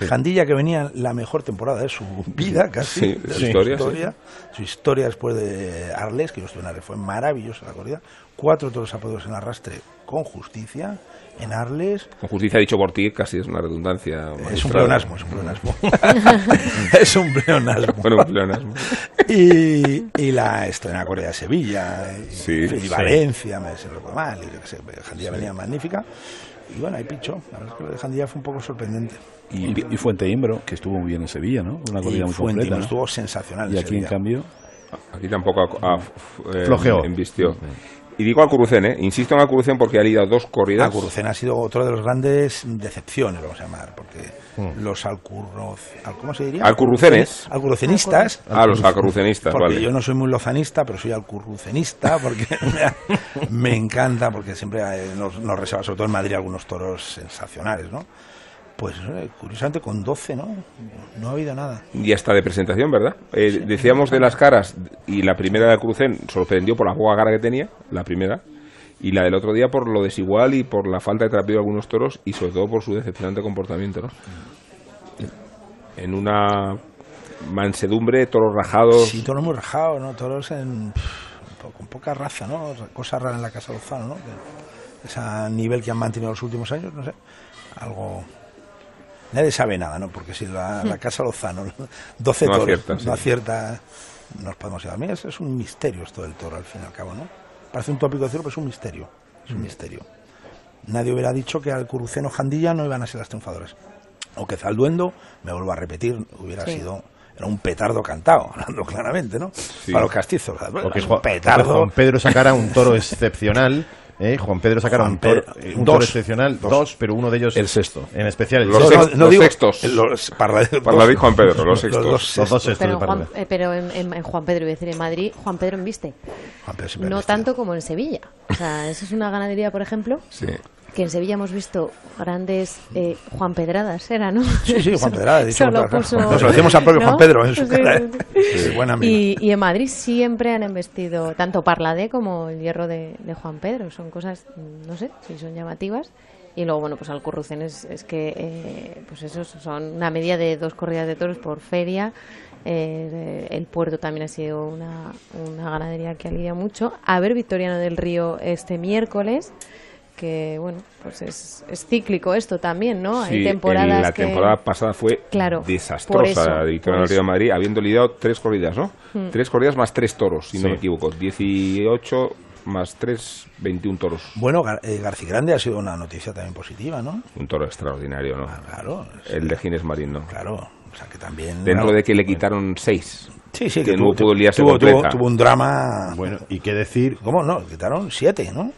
Jandilla que venía la mejor temporada de su vida casi Sí, de su historia, su historia después de Arles que yo estuve en Arles fue maravillosa la corrida cuatro toros apodos en arrastre con justicia en Arles Con justicia dicho por ti, casi es una redundancia. es un pleonasmo es un pleonasmo [LAUGHS] es un pleonasmo Bueno, un pleonasmo. y, y la estrena corrida de Sevilla y, Sí, y sí. Valencia me se recuerdo mal y yo qué sé Jandilla Sí. venía magnífica y bueno ahí pichó la verdad es que lo de Jandilla fue un poco sorprendente Y, y Fuente Imbro, que estuvo muy bien en Sevilla, ¿no? Una corrida muy Fuente completa. ¿no? estuvo sensacional Y en aquí, en Sevilla. cambio, Aquí tampoco ha, ha- eh, Flojeó. embistió. Y digo Alcurucén, ¿eh? Insisto en Alcurucén porque ha lidiado dos corridas. Alcurucén ha sido otro de los grandes decepciones, vamos a llamar, porque los alcurroz, al- ¿cómo se diría? Alcurrucenes. Alcurucenistas. Ah, los alcurucenistas, Porque vale. yo no soy muy lozanista, pero soy alcurrucenista, porque [LAUGHS] me, me encanta, porque siempre nos, nos reserva, sobre todo en Madrid, algunos toros sensacionales, ¿no? Pues eh, curiosamente con 12, ¿no? No ha habido nada. Y hasta de presentación, ¿verdad? Eh, decíamos de las caras, y la primera de Alcurucén sorprendió por la poca cara que tenía, la primera, y la del otro día por lo desigual y por la falta de trapeo de algunos toros, y sobre todo por su decepcionante comportamiento, ¿no? En una mansedumbre, toros rajados. Sí, toros muy rajados, ¿no? Toros en, pff, con poca raza, ¿no? Cosa rara en la Casa Lozano, ¿no? Que- ese nivel que han mantenido los últimos años, no sé, algo... Nadie sabe nada, ¿no? Porque si la, la Casa Lozano, 12 No toros, acierta, sí. no acierta, nos podemos ir. A mí es, es un misterio esto del toro, al fin y al cabo, ¿no? Parece un tópico de cero, pero es un misterio, es un misterio. Nadie hubiera dicho que al Curuceno Jandilla no iban a ser las triunfadoras. O que Zalduendo, me vuelvo a repetir, hubiera Sí. sido... Era un petardo cantado, [LAUGHS] hablando claramente, ¿no? Para los castizos. O que un petardo. Juan Pedro sacara un toro [LAUGHS] excepcional. ¿Eh? Juan Pedro sacara Juan un toro, eh, un dos. toro excepcional, dos, pero uno de ellos. El sexto. En especial el Los sexto. los sextos. los- Parla- Parla de Juan Pedro, [LAUGHS] los sextos. dos Los dos sextos Pero, de en Juan, eh, pero en, en- en Juan Pedro, iba a decir, en Madrid, Juan Pedro embiste. Juan Pedro No tanto como en Sevilla. O sea, esa es una ganadería, por ejemplo, Sí. Que en Sevilla hemos visto grandes eh, Juan Pedradas, ¿era, no? Sí, sí, Juan [LAUGHS] Pedrada. he dicho Solo puso- Nos lo decimos al propio ¿No? Juan Pedro en su Sí, cara. ¿eh? Sí, buen amigo. Y, y en Madrid siempre han embestido tanto Parladé como el hierro de, de Juan Pedro. Son cosas, no sé, si son llamativas. Y luego, bueno, pues Alcurrucén es, es que, eh, pues esos son una media de dos corridas de toros por feria. Eh, el puerto también ha sido una, una ganadería que alivia mucho. A ver Victoriano del Río este miércoles, que bueno, pues es, es cíclico esto también, ¿no? Hay Sí, temporadas en la que- temporada pasada fue Claro, desastrosa de Victoria del Río. Madrid, habiendo lidiado tres corridas, ¿no? Hmm. Tres corridas más tres toros, si no Sí. me equivoco. 18 más tres, 21 toros. Bueno, Gar eh, Garcigrande ha sido una noticia también positiva, ¿no? Un toro extraordinario, ¿no? claro. El de Ginés Marín, ¿no? Claro, sea que también... Dentro de que le quitaron seis. Sí, sí, que, que no tuvo- pudo liarse tuvo, tuvo, completa. tuvo un drama... Bueno, ¿y qué decir? ¿Cómo no? Quitaron siete, ¿no?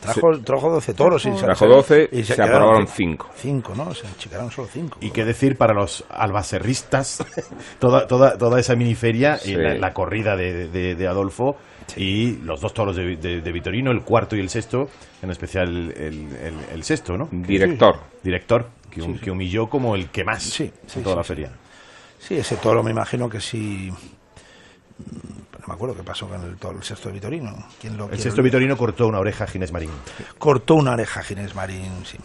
Trajo, trajo 12 toros y se Trajo 12 y se quedaron aprobaron ci- cinco. Cinco, ¿no? Se achicaron solo cinco. ¿Y qué decir para los albacerristas? [LAUGHS] toda, toda, toda esa miniferia Sí. y la, la corrida de, de- de Adolfo y los dos toros de, de- de Vitorino, el cuarto y el sexto, en especial el, el- el sexto, ¿no? Director. Director, que, que humilló como el que más Sí, sí, en toda sí, la sí. feria. Sí, ese toro me imagino que sí... No me acuerdo qué pasó con el toro, el sexto de Vitorino. ¿Quién lo El sexto olvidar? Vitorino cortó una oreja a Ginés Marín. Cortó una oreja a Ginés Marín, sí,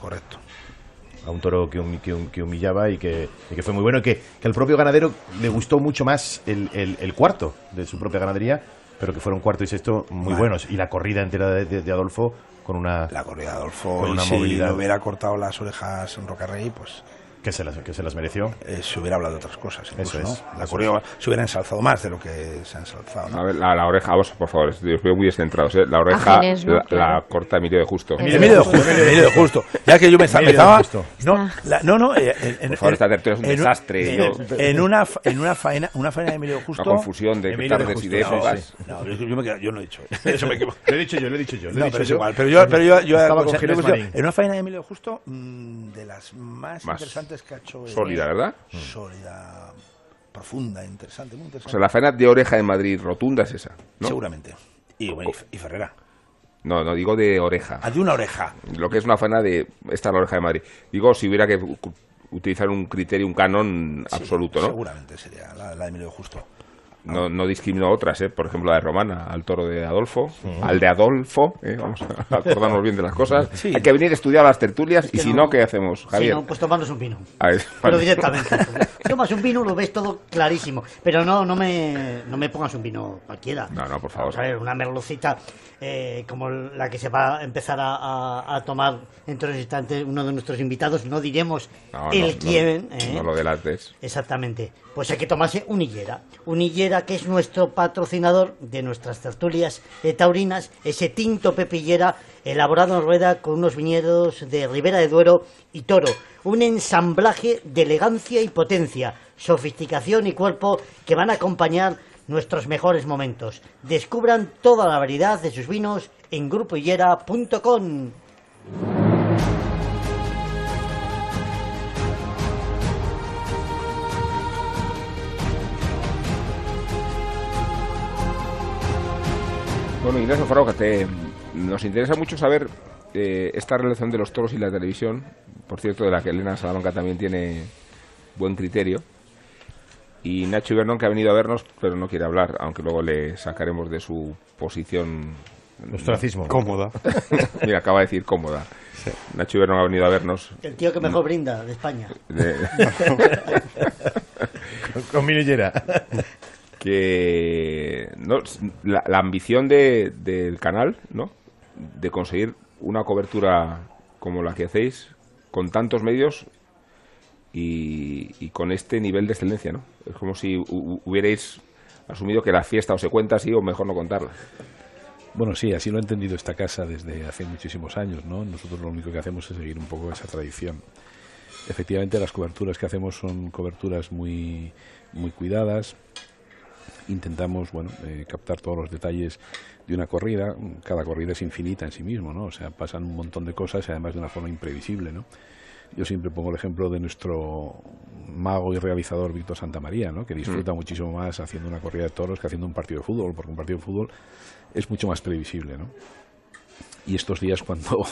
correcto. a un toro que, que hum- que humillaba y que, y que fue muy bueno y que, que al propio ganadero le gustó mucho más el, el- el cuarto de su propia ganadería, pero que fueron cuarto y sexto muy Vale. buenos. Y la corrida entera de, de- de Adolfo con una, La corrida de Adolfo, con y si movilidad le hubiera cortado las orejas en Rocarrey, pues que se las, que se las mereció. eh, se hubiera hablado de otras cosas. Incluso, Eso es, ¿no? La eso corrida se hubiera ensalzado más de lo que se ha ensalzado. ¿no? A ver, la, la oreja, vamos, por favor, os veo muy descentrados. ¿eh? La oreja Ginés, ¿no? la, la corta Emilio de Justo. Emilio de Justo, Emilio de Justo. Ya que yo me, me de estaba... Justo. No, la- no, no. eh, en, Por favor, esta tertulia es un en desastre, En, yo- en una, fa- en una faena, una faena de Emilio de Justo... Una confusión de Emilio tardes y de Justo, no, yo, yo me quedo- yo no he dicho eso. [LAUGHS] me equivoco. Lo he dicho yo, lo he dicho yo. Lo he No, dicho pero es yo. igual. Pero yo, pero yo, Estaba con en una faena de Emilio Justo, mm, de las Más interesantes sólida, ¿verdad? Sólida, profunda, interesante, muy O interesante. sea, la faena de oreja en Madrid rotunda es esa, ¿no? Seguramente. Y, bueno, y Ferrera. No, no, digo de oreja. Ah, de una oreja. Lo que es una faena de... Esta es la oreja de Madrid. Digo, si hubiera que utilizar un criterio, un canon Sí, absoluto, ¿no? Seguramente sería la, la de Emilio Justo. No, no discrimino a otras, ¿eh? por ejemplo la de Romana, al toro de Adolfo, al de Adolfo, ¿eh? vamos a [LAUGHS] acordarnos bien de las cosas. Sí. Hay que venir a estudiar las tertulias y que si no- no, ¿qué hacemos, Si Javier? no, pues tomarnos un vino. A ver, Pero vale. directamente. [LAUGHS] Tomas un vino, lo ves todo clarísimo. Pero no, no me, no me pongas un vino cualquiera. No, no, por favor. Vamos a ver, una merlucita eh, como la que se va a empezar a, a- a tomar dentro de instantes uno de nuestros invitados. No diremos No, el quién. no, ¿eh? no lo delates. Exactamente. Pues hay que tomarse un hillera. Un hillera que es nuestro patrocinador de nuestras tertulias eh, taurinas. Ese tinto pepillera elaborado en rueda con unos viñedos de Ribera de Duero y Toro. Un ensamblaje de elegancia y potencia, sofisticación y cuerpo que van a acompañar nuestros mejores momentos. Descubran toda la variedad de sus vinos en grupohillera.com. Bueno, Ignacio Farauja, te, nos interesa mucho saber eh, esta relación de los toros y la televisión, por cierto, de la que Elena Salamanca también tiene buen criterio. Y Nacho Ibernón, que ha venido a vernos, pero no quiere hablar, aunque luego le sacaremos de su posición. Ostracismo. Cómoda. [LAUGHS] Mira, acaba de decir cómoda. Nacho Ibernón ha venido a vernos. El tío que mejor brinda de España. De- [LAUGHS] con, con. [LAUGHS] que no, la, ambición de, del canal, ¿no? De conseguir una cobertura como la que hacéis, con tantos medios y, con este nivel de excelencia, ¿no? Es como si hu- hu- hubierais asumido que la fiesta o se cuenta así o mejor no contarla. Bueno, sí, así lo ha entendido esta casa desde hace muchísimos años, ¿no? Nosotros lo único que hacemos es seguir un poco esa tradición. Efectivamente, las coberturas que hacemos son coberturas muy, muy cuidadas. Intentamos, bueno, eh, captar todos los detalles de una corrida. Cada corrida es infinita en sí mismo, ¿no? O sea, pasan un montón de cosas y además de una forma imprevisible, ¿no? Yo siempre pongo el ejemplo de nuestro mago y realizador Víctor Santamaría, ¿no? que disfruta muchísimo más haciendo una corrida de toros que haciendo un partido de fútbol, porque un partido de fútbol es mucho más previsible. ¿no? Y estos días [LAUGHS] cuando,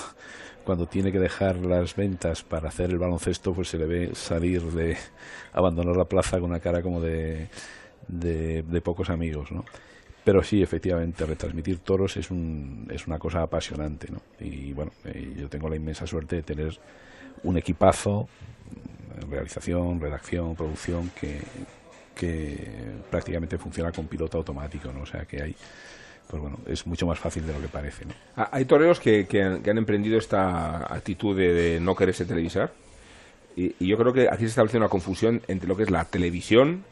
cuando tiene que dejar las ventas para hacer el baloncesto, pues se le ve salir de abandonar la plaza con una cara como de, de, de pocos amigos. ¿no? Pero sí, efectivamente, retransmitir toros es, un, es una cosa apasionante. ¿no? Y bueno, eh, yo tengo la inmensa suerte de tener un equipazo, mm, realización, redacción, producción, que, que prácticamente funciona con piloto automático. ¿no? O sea que hay, pues bueno, es mucho más fácil de lo que parece. ¿no? Ah, Hay toreros que, que han, que han emprendido esta actitud de, de no quererse televisar. Y, y yo creo que aquí se establece una confusión entre lo que es la televisión,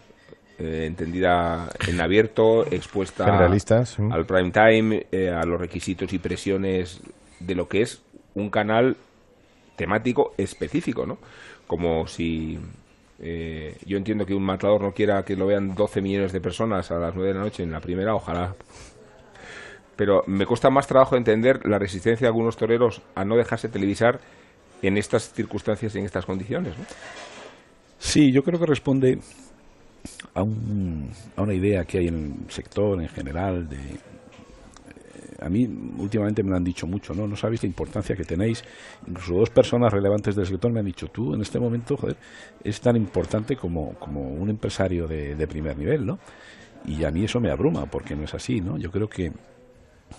eh, entendida en abierto, expuesta Generalistas, sí. al prime time, eh, a los requisitos y presiones de lo que es un canal temático específico, ¿no? Como si eh, yo entiendo que un matador no quiera que lo vean 12 millones de personas a las 9 de la noche en la primera, ojalá. Pero me cuesta más trabajo entender la resistencia de algunos toreros a no dejarse televisar en estas circunstancias y en estas condiciones, ¿no? Sí, yo creo que responde a, un- a una idea que hay en el sector en general de eh, a mí últimamente me lo han dicho mucho, ¿no? No sabéis la importancia que tenéis. Incluso dos personas relevantes del sector me han dicho, tú en este momento, joder, es tan importante como, como un empresario de, de primer nivel, ¿no? Y a mí eso me abruma, porque no es así, ¿no? Yo creo que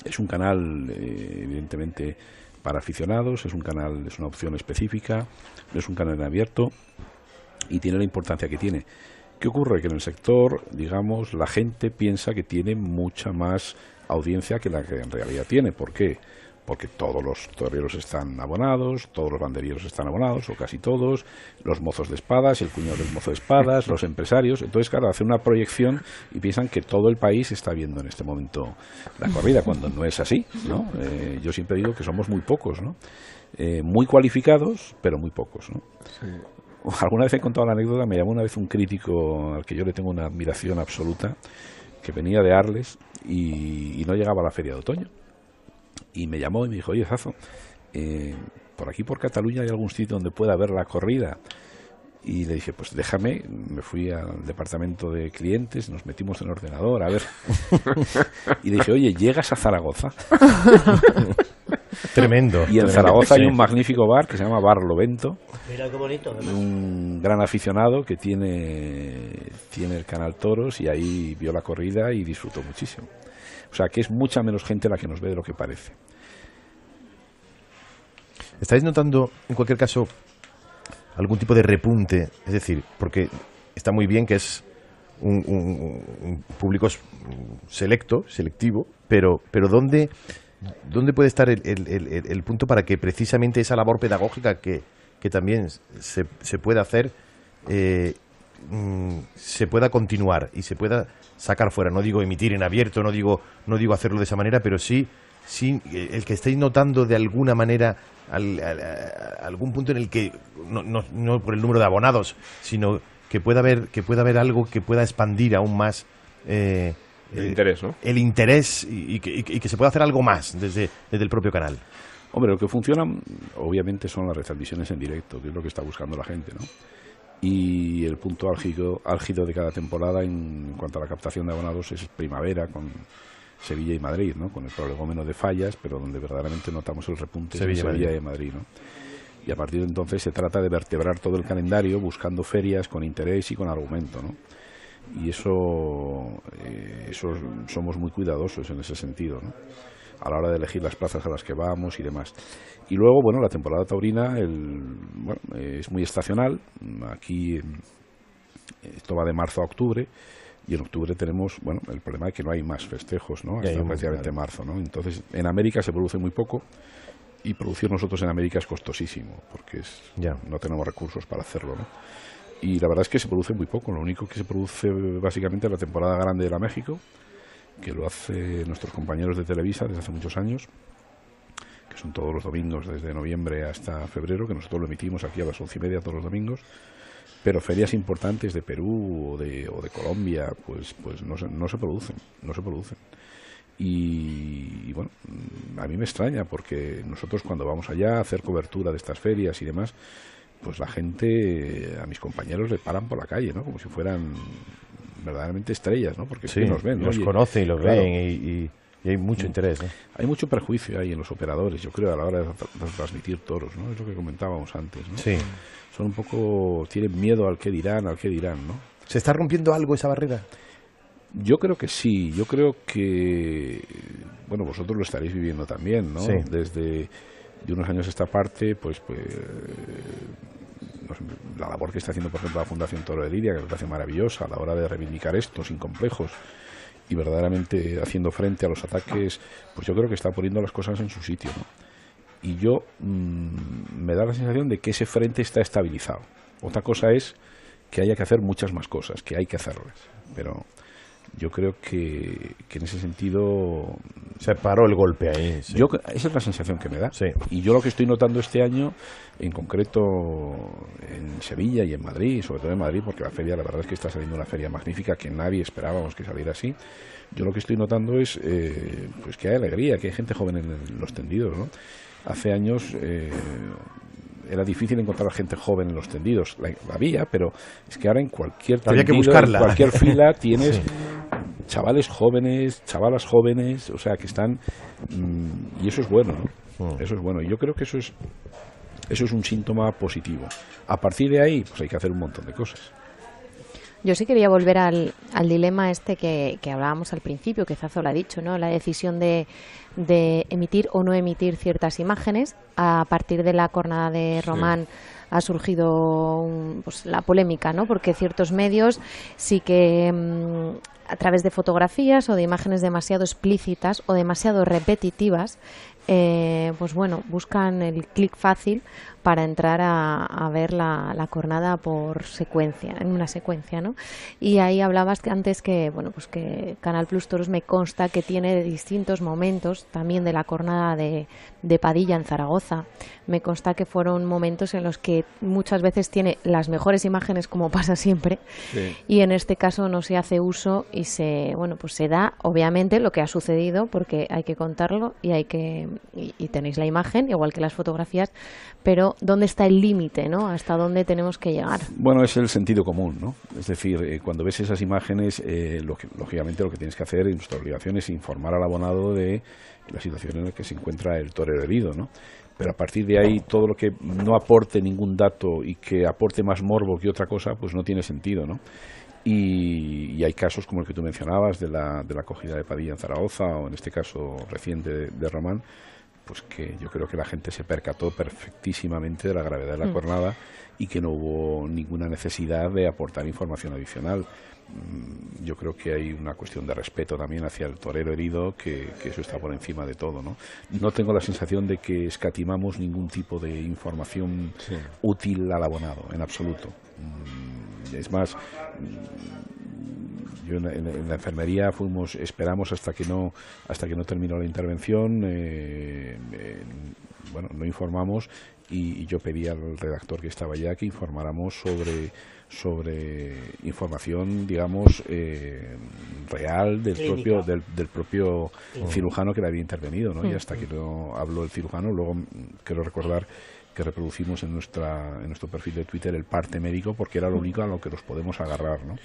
es un canal, eh, evidentemente, para aficionados, es un canal, es una opción específica, no es un canal en abierto y tiene la importancia que tiene. ¿Qué ocurre? Que en el sector, digamos, la gente piensa que tiene mucha más audiencia que la que en realidad tiene. ¿Por qué? Porque todos los toreros están abonados, todos los banderilleros están abonados, o casi todos, los mozos de espadas, el cuñado del mozo de espadas, los empresarios. Entonces, claro, hacen una proyección y piensan que todo el país está viendo en este momento la corrida, cuando no es así, ¿no? Eh, yo siempre digo que somos muy pocos, ¿no? Eh, muy cualificados, pero muy pocos, ¿no? [LAUGHS] Alguna vez he contado la anécdota, me llamó una vez un crítico al que yo le tengo una admiración absoluta, que venía de Arles y, y no llegaba a la feria de otoño. Y me llamó y me dijo, oye, Zazo, eh, por aquí por Cataluña hay algún sitio donde pueda ver la corrida. Y le dije, pues déjame, me fui al departamento de clientes, nos metimos en el ordenador, a ver. [LAUGHS] y le dije, oye, ¿llegas a Zaragoza? [LAUGHS] [LAUGHS] Tremendo. Y en tremendo, Zaragoza hay un magnífico bar que se llama Bar Lovento. Mira qué bonito. ¿verdad? un gran aficionado que tiene, tiene el canal Toros y ahí vio la corrida y disfrutó muchísimo. O sea que es mucha menos gente la que nos ve de lo que parece. ¿Estáis notando, en cualquier caso, algún tipo de repunte? Es decir, porque está muy bien que es un, un- un público selecto, selectivo, pero, pero ¿dónde, dónde puede estar el, el- el- punto para que precisamente esa labor pedagógica que, que también se, se pueda hacer eh, mm, se pueda continuar y se pueda sacar fuera? No digo emitir en abierto, no digo, no digo hacerlo de esa manera, pero sí, sí eh, el que estéis notando de alguna manera al- algún punto en el que no, no, no por el número de abonados, sino que pueda haber que pueda haber algo que pueda expandir aún más eh, el interés, ¿no? El interés y, que, y, que, se pueda hacer algo más desde, desde el propio canal. Hombre, lo que funciona, obviamente, son las retransmisiones en directo, que es lo que está buscando la gente, ¿no? Y el punto álgido, álgido de cada temporada en, cuanto a la captación de abonados es primavera, con Sevilla y Madrid, ¿no? Con el prolegómeno de fallas, pero donde verdaderamente notamos el repunte Sevilla, de Sevilla y Madrid, ¿no? Y a partir de entonces se trata de vertebrar todo el calendario buscando ferias con interés y con argumento, ¿no? Y eso, eh, eso somos muy cuidadosos en ese sentido, ¿no? a la hora de elegir las plazas a las que vamos y demás. Y luego, bueno, la temporada taurina es muy estacional. Aquí esto va de marzo a octubre y en octubre tenemos, bueno, el problema es que no hay más festejos, ¿no? Hasta prácticamente marzo, ¿no? Entonces, en América se produce muy poco y producir nosotros en América es costosísimo porque es, ya. no tenemos recursos para hacerlo, ¿no? Y la verdad es que se produce muy poco. Lo único que se produce básicamente es la temporada grande de la México que lo hace nuestros compañeros de Televisa desde hace muchos años, que son todos los domingos desde noviembre hasta febrero, que nosotros lo emitimos aquí a las once y media todos los domingos. Pero ferias importantes de Perú o de, o de Colombia, pues, pues no, se, no se producen, no se producen. Y, y, bueno, a mí me extraña porque nosotros cuando vamos allá a hacer cobertura de estas ferias y demás, pues la gente, a mis compañeros le paran por la calle, ¿no? Como si fueran verdaderamente estrellas, ¿no? Porque sí, nos ven, los conocen y los ven y, hay mucho mm. interés. Hay mucho prejuicio ahí en los operadores, yo creo, a la hora de, transmitir toros, ¿no? Es lo que comentábamos antes, ¿no? Sí. Son un poco, tienen miedo al que dirán, al que dirán, ¿no? ¿Se está rompiendo algo esa barrera? Yo creo que sí, yo creo que, bueno, vosotros lo estaréis viviendo también, ¿no? Desde de unos años a esta parte, pues, pues la labor que está haciendo, por ejemplo, la Fundación Toro de Lidia, que me hace maravillosa a la hora de reivindicar esto sin complejos y verdaderamente haciendo frente a los ataques, pues yo creo que está poniendo las cosas en su sitio. Y yo mm, me da la sensación de que ese frente está estabilizado. Otra cosa es que haya que hacer muchas más cosas, que hay que hacerlas. Pero yo creo que, en ese sentido se paró el golpe ahí. Yo, esa es la sensación que me da. Y yo lo que estoy notando este año, en concreto en Sevilla y en Madrid, sobre todo en Madrid, porque la feria, la verdad es que está saliendo una feria magnífica que nadie esperábamos que saliera así. Yo lo que estoy notando es eh, pues que hay alegría, que hay gente joven en los tendidos. ¿no? Hace años eh, era difícil encontrar gente joven en los tendidos. La, había, pero es que ahora en cualquier tendido, en cualquier fila [LAUGHS] tienes chavales jóvenes, chavalas jóvenes, o sea, que están... Mm, y eso es bueno, ¿no? Mm. Eso es bueno. Y yo creo que eso es, eso es un síntoma positivo. A partir de ahí, pues hay que hacer un montón de cosas. Yo sí quería volver al, al dilema este que, que, hablábamos al principio, que Zazo lo ha dicho, ¿no? La decisión de, de, emitir o no emitir ciertas imágenes. A partir de la jornada de Román ha surgido pues, la polémica, ¿no? Porque ciertos medios sí que mm, a través de fotografías o de imágenes demasiado explícitas o demasiado repetitivas, eh, pues bueno, buscan el clic fácil para entrar a, ver la, la, cornada por secuencia, en una secuencia, ¿no? Y ahí hablabas antes que, bueno, pues que Canal Plus Toros me consta que tiene distintos momentos también de la cornada de, de Padilla en Zaragoza. Me consta que fueron momentos en los que muchas veces tiene las mejores imágenes, como [LAUGHS] pasa siempre, y en este caso no se hace uso y se, bueno, pues se da, obviamente, lo que ha sucedido, porque hay que contarlo y hay que, y tenéis la imagen, igual que las fotografías, pero ¿dónde está el límite, no? ¿Hasta dónde tenemos que llegar? Bueno, es el sentido común, ¿no? Es decir, eh, cuando ves esas imágenes, eh, lógicamente lo que tienes que hacer, y nuestra obligación es informar al abonado de la situación en la que se encuentra el torero herido, ¿no? Pero a partir de ahí, todo lo que no aporte ningún dato y que aporte más morbo que otra cosa, pues no tiene sentido, ¿no? Y, hay casos como el que tú mencionabas de la, de la acogida de Padilla en Zaragoza, o en este caso reciente de Román, pues que yo creo que la gente se percató perfectísimamente de la gravedad de la mm. jornada y que no hubo ninguna necesidad de aportar información adicional. Mm, yo creo que hay una cuestión de respeto también hacia el torero herido, que, eso está por encima de todo. ¿no? no tengo la sensación de que escatimamos ningún tipo de información útil al abonado, en absoluto. Mm, es más, en, la enfermería fuimos, esperamos hasta que no, hasta que no terminó la intervención. Eh, bueno, no informamos y, yo pedí al redactor que estaba allá que informáramos sobre sobre información digamos eh, real del propio del, propio cirujano que le había intervenido ¿no? y hasta que no habló el cirujano luego mm, quiero recordar que reproducimos en nuestra en nuestro perfil de Twitter el parte médico porque era lo único a lo que nos podemos agarrar ¿no?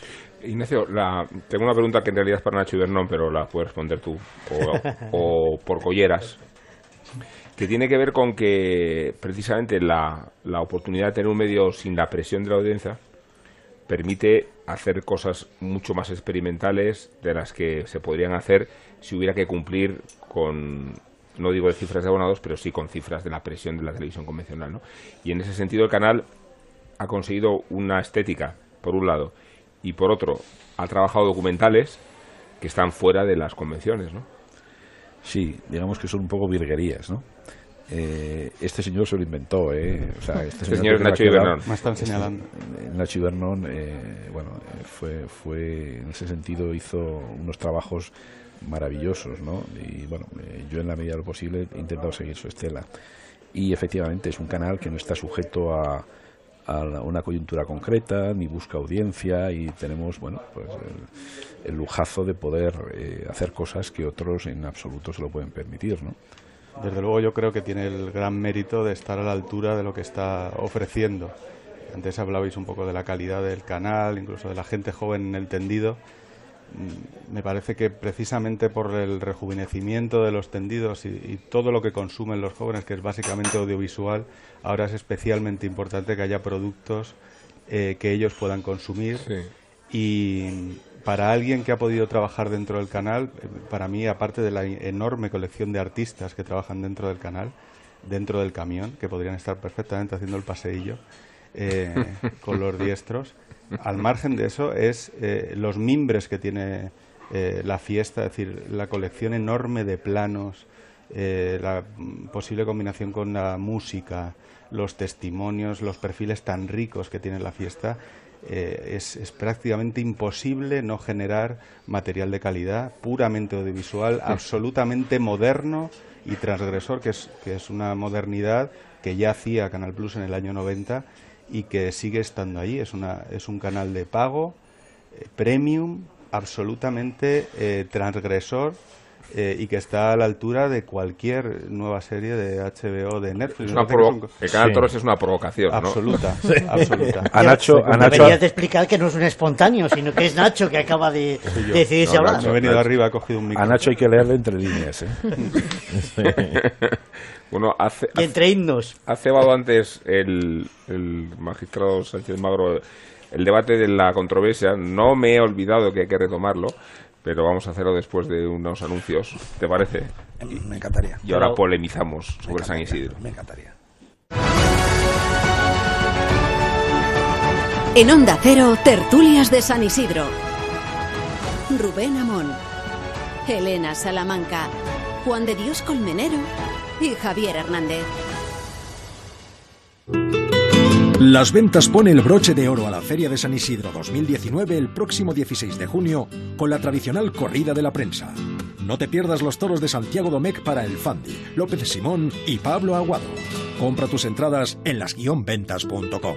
Ignacio la, tengo una pregunta que en realidad es para Nacho Ibernón pero la puedes responder tú o, o [LAUGHS] por colleras que tiene que ver con que precisamente la, la oportunidad de tener un medio sin la presión de la audiencia permite hacer cosas mucho más experimentales de las que se podrían hacer si hubiera que cumplir con, no digo de cifras de abonados, pero sí con cifras de la presión de la televisión convencional. ¿no? Y en ese sentido el canal ha conseguido una estética, por un lado, y por otro, ha trabajado documentales que están fuera de las convenciones. ¿no? Sí, digamos que son un poco virguerías, ¿no? Eh, este señor se lo inventó, ¿eh? O sea, este, este señor, Nacho Ibernón. Me están señalando. Este, Nacho Ibernón, eh, bueno, fue, fue, en ese sentido hizo unos trabajos maravillosos, ¿no? Y bueno, eh, yo en la medida de lo posible he intentado seguir su estela. Y efectivamente es un canal que no está sujeto a, a una coyuntura concreta, ni busca audiencia y tenemos, bueno, pues el, el lujazo de poder eh, hacer cosas que otros en absoluto se lo pueden permitir, ¿no? desde luego yo creo que tiene el gran mérito de estar a la altura de lo que está ofreciendo. Antes hablabais un poco de la calidad del canal, incluso de la gente joven en el tendido. Mm, me parece que precisamente por el rejuvenecimiento de los tendidos y, todo lo que consumen los jóvenes, que es básicamente audiovisual, ahora es especialmente importante que haya productos eh, que ellos puedan consumir. Y, para alguien que ha podido trabajar dentro del canal, para mí, aparte de la enorme colección de artistas que trabajan dentro del canal, dentro del camión, que podrían estar perfectamente haciendo el paseillo eh, con los diestros, al margen de eso es eh, los mimbres que tiene eh, la fiesta, es decir, la colección enorme de planos, la posible combinación con la música, los testimonios, los perfiles tan ricos que tiene la fiesta eh, es, prácticamente imposible no generar material de calidad, puramente audiovisual, [LAUGHS] absolutamente moderno y transgresor, que es, que es una modernidad que ya hacía Canal Plus en el año 90 y que sigue estando ahí. Es, una, es un canal de pago, eh, premium, absolutamente eh, transgresor eh, y que está a la altura de cualquier nueva serie de HBO de Netflix. el Canal Toros es una provocación, ¿no? Absoluta, [LAUGHS] absoluta. A Nacho, a Nacho... Deberías de explicar que no es un espontáneo, sino que es Nacho que acaba de decidirse hablar. Nacho, he venido arriba, ha cogido un micro. A Nacho hay que leerle entre líneas, ¿eh? [LAUGHS] [LAUGHS] bueno, hace, y entre himnos. Ha cebado antes el, el magistrado Sánchez Magro el debate de la controversia. No me he olvidado que hay que retomarlo pero vamos a hacerlo después de unos anuncios, ¿te parece? Me encantaría. Y ahora polemizamos sobre San Isidro. Me encantaría. En Onda Cero, tertulias de San Isidro. Rubén Amón, Elena Salamanca, Juan de Dios Colmenero y Javier Hernández. Las Ventas pone el broche de oro a la Feria de San Isidro 2019 el próximo 16 de junio con la tradicional corrida de la prensa. No te pierdas los toros de Santiago Domecq para el Fandi, López Simón y Pablo Aguado. Compra tus entradas en las-ventas.com.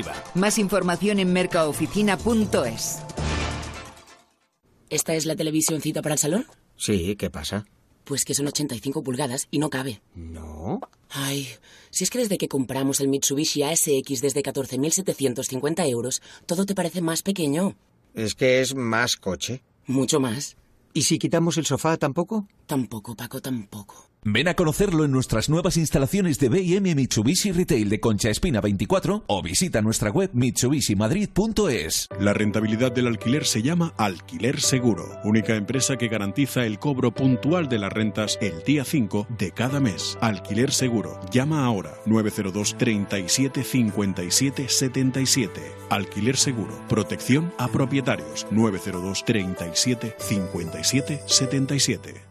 Más información en mercaoficina.es. ¿Esta es la televisioncita para el salón? Sí, ¿qué pasa? Pues que son 85 pulgadas y no cabe. ¿No? Ay, si es que desde que compramos el Mitsubishi ASX desde 14.750 euros, todo te parece más pequeño. Es que es más coche. Mucho más. ¿Y si quitamos el sofá tampoco? Tampoco, Paco, tampoco. Ven a conocerlo en nuestras nuevas instalaciones de BM Mitsubishi Retail de Concha Espina 24 o visita nuestra web mitsubishimadrid.es. La rentabilidad del alquiler se llama Alquiler Seguro, única empresa que garantiza el cobro puntual de las rentas el día 5 de cada mes. Alquiler Seguro. Llama ahora 902 37 57 77. Alquiler Seguro. Protección a propietarios 902 37 57 77.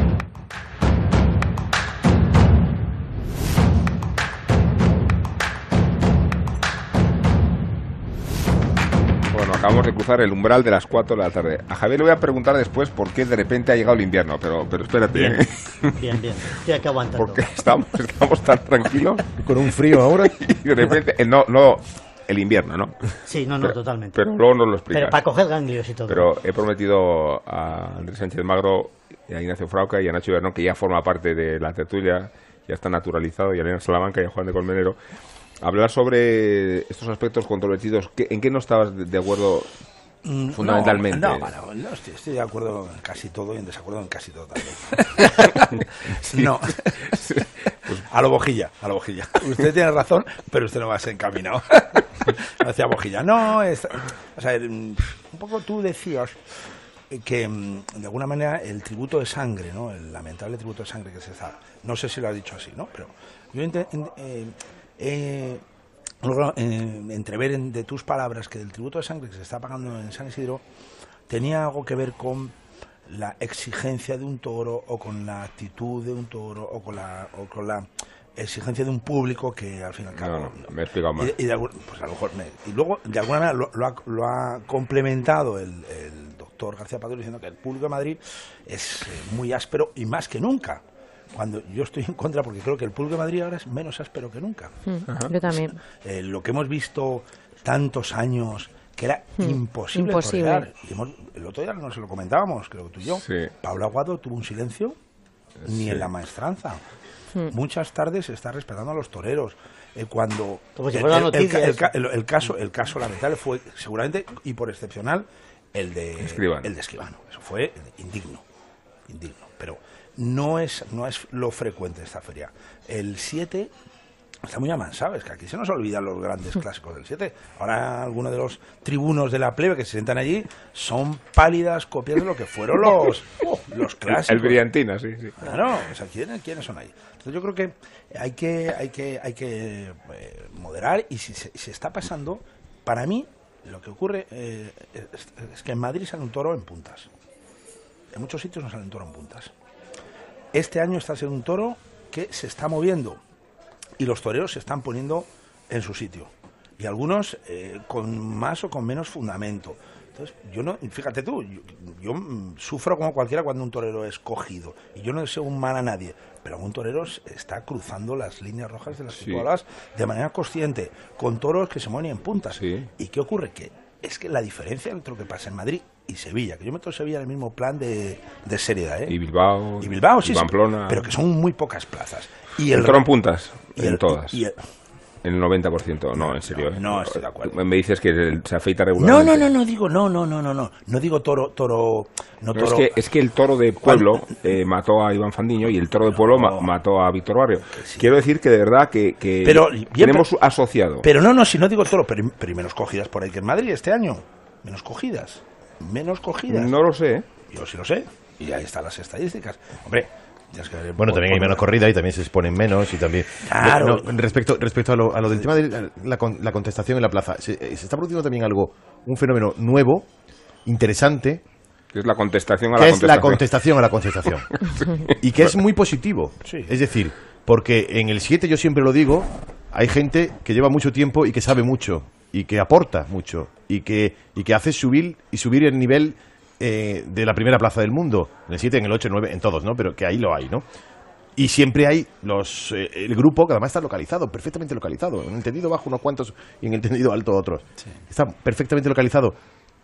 Acabamos de cruzar el umbral de las 4 de la tarde. A Javier le voy a preguntar después por qué de repente ha llegado el invierno, pero, pero espérate. Bien, ¿eh? bien, bien. Aquí aguantando. Porque estamos, estamos tan tranquilos. Con un frío ahora. [LAUGHS] Y de repente, eh, no, no, el invierno, ¿no? Sí, no, no, Pero- totalmente. Pero luego nos lo explicas. Pero para coger ganglios y todo. Pero he prometido a Andrés Sánchez Magro, y a Ignacio Frauca y a Nacho Bernón, que ya forma parte de la tertulia, ya está naturalizado, y a Elena Salamanca y a Juan de Colmenero, hablar sobre estos aspectos controvertidos. ¿Qué- ¿En qué no estabas de- acuerdo Mm, fundamentalmente? No, no, no, estoy, estoy de acuerdo en casi todo y en desacuerdo en casi todo también. [LAUGHS] no. A lo bojilla, a lo bojilla. Usted tiene razón, pero usted no va a ser encaminado [LAUGHS] hacia bojilla. No, es, o sea, un poco tú decías que mm, de alguna manera el tributo de sangre, ¿no? El lamentable tributo de sangre que se está, no sé si lo has dicho así, ¿no? Pero yo inte- in- eh, eh, entrever en- de tus palabras que el tributo de sangre que se está pagando en San Isidro tenía algo que ver con la exigencia de un toro o con la actitud de un toro o con la, o con la exigencia de un público que al fin y al cabo No, no, me he explicado mal. y, y de pues a lo mejor me- y luego de alguna manera lo, lo ha, lo ha complementado el, el doctor García Padrón diciendo que el público de Madrid es eh, muy áspero y más que nunca cuando yo estoy en contra porque creo que el público de Madrid ahora es menos áspero que nunca Mm, yo también. Eh, lo que hemos visto tantos años que era Hmm, imposible, imposible. Y hemos- el otro día no se lo comentábamos creo que tú y yo Sí. Pablo Aguado tuvo un silencio ni en la maestranza Hmm. muchas tardes se está respetando a los toreros. Eh, cuando Como si el, el- el caso el caso lamentable fue seguramente y por excepcional el de Escribano. el de Escribano. Eso fue indigno, indigno. Pero no es no es lo frecuente esta feria. El 7 está muy amansado, es que aquí se nos olvidan los grandes [LAUGHS] clásicos del 7. Ahora algunos de los tribunos de la plebe que se sientan allí son pálidas copias de lo que fueron [LAUGHS] los, los clásicos. El brillantina, sí, sí. Claro, o sea, ¿quiénes, quiénes son ahí? Entonces yo creo que hay que, hay que, hay que eh, moderar y si se, se está pasando, para mí lo que ocurre eh, es, es que en Madrid sale un toro en puntas. En muchos sitios no sale un toro en puntas. Este año está siendo un toro que se está moviendo y los toreros se están poniendo en su sitio. Y algunos eh, con más o con menos fundamento. Entonces, yo no, fíjate tú, yo, yo, sufro como cualquiera cuando un torero es cogido. Y yo no deseo un mal a nadie. Pero un torero está cruzando las líneas rojas de las Sí. de manera consciente, con toros que se mueven en puntas. ¿Y qué ocurre? Que es que la diferencia entre lo que pasa en Madrid y Sevilla, que yo meto Sevilla en el mismo plan de, de seriedad, ¿eh? Y Bilbao. Y Bilbao, sí, y sí, Pamplona. pero que son muy pocas plazas. Y el en puntas, y en el- todas. y el- En el 90%, no, en serio. ¿eh? no estoy de acuerdo. Me dices que se afeita No, regularmente. no, no, no digo, no, no, no, no, no, no digo toro, toro, no toro. es, que, es que el toro de pueblo eh, mató a Iván Fandiño y el toro de pueblo ma- mató a Víctor Barrio. Quiero decir que de verdad que, que Pero, tenemos pero- asociado. Pero no, no, si no digo toro, pero, pero menos cogidas por ahí que en Madrid este año. Menos cogidas. Menos cogidas. No lo sé. ¿eh? Yo sí lo sé. Y ahí están las estadísticas. Hombre, ya es que- Bueno, también hay menos corrida y también se exponen menos y también... Claro. No, respecto, respecto a lo, a lo del tema de la, con- la contestación en la plaza, se, eh, se está produciendo también algo, un fenómeno nuevo, interesante, Que es la contestación a la es la contestación. contestación a la contestación. [LAUGHS] y que es muy positivo. Es decir, porque en el 7 yo siempre lo digo, hay gente que lleva mucho tiempo y que sabe mucho y que aporta mucho y que, y que hace subir y subir el nivel eh, de la primera plaza del mundo. En el 7, en el 8, en el 9, en todos, ¿no? Pero que ahí lo hay, ¿no? Y siempre hay los eh, el grupo que además está localizado, perfectamente localizado. En el tendido bajo unos cuantos y en el tendido alto otros. Está perfectamente localizado.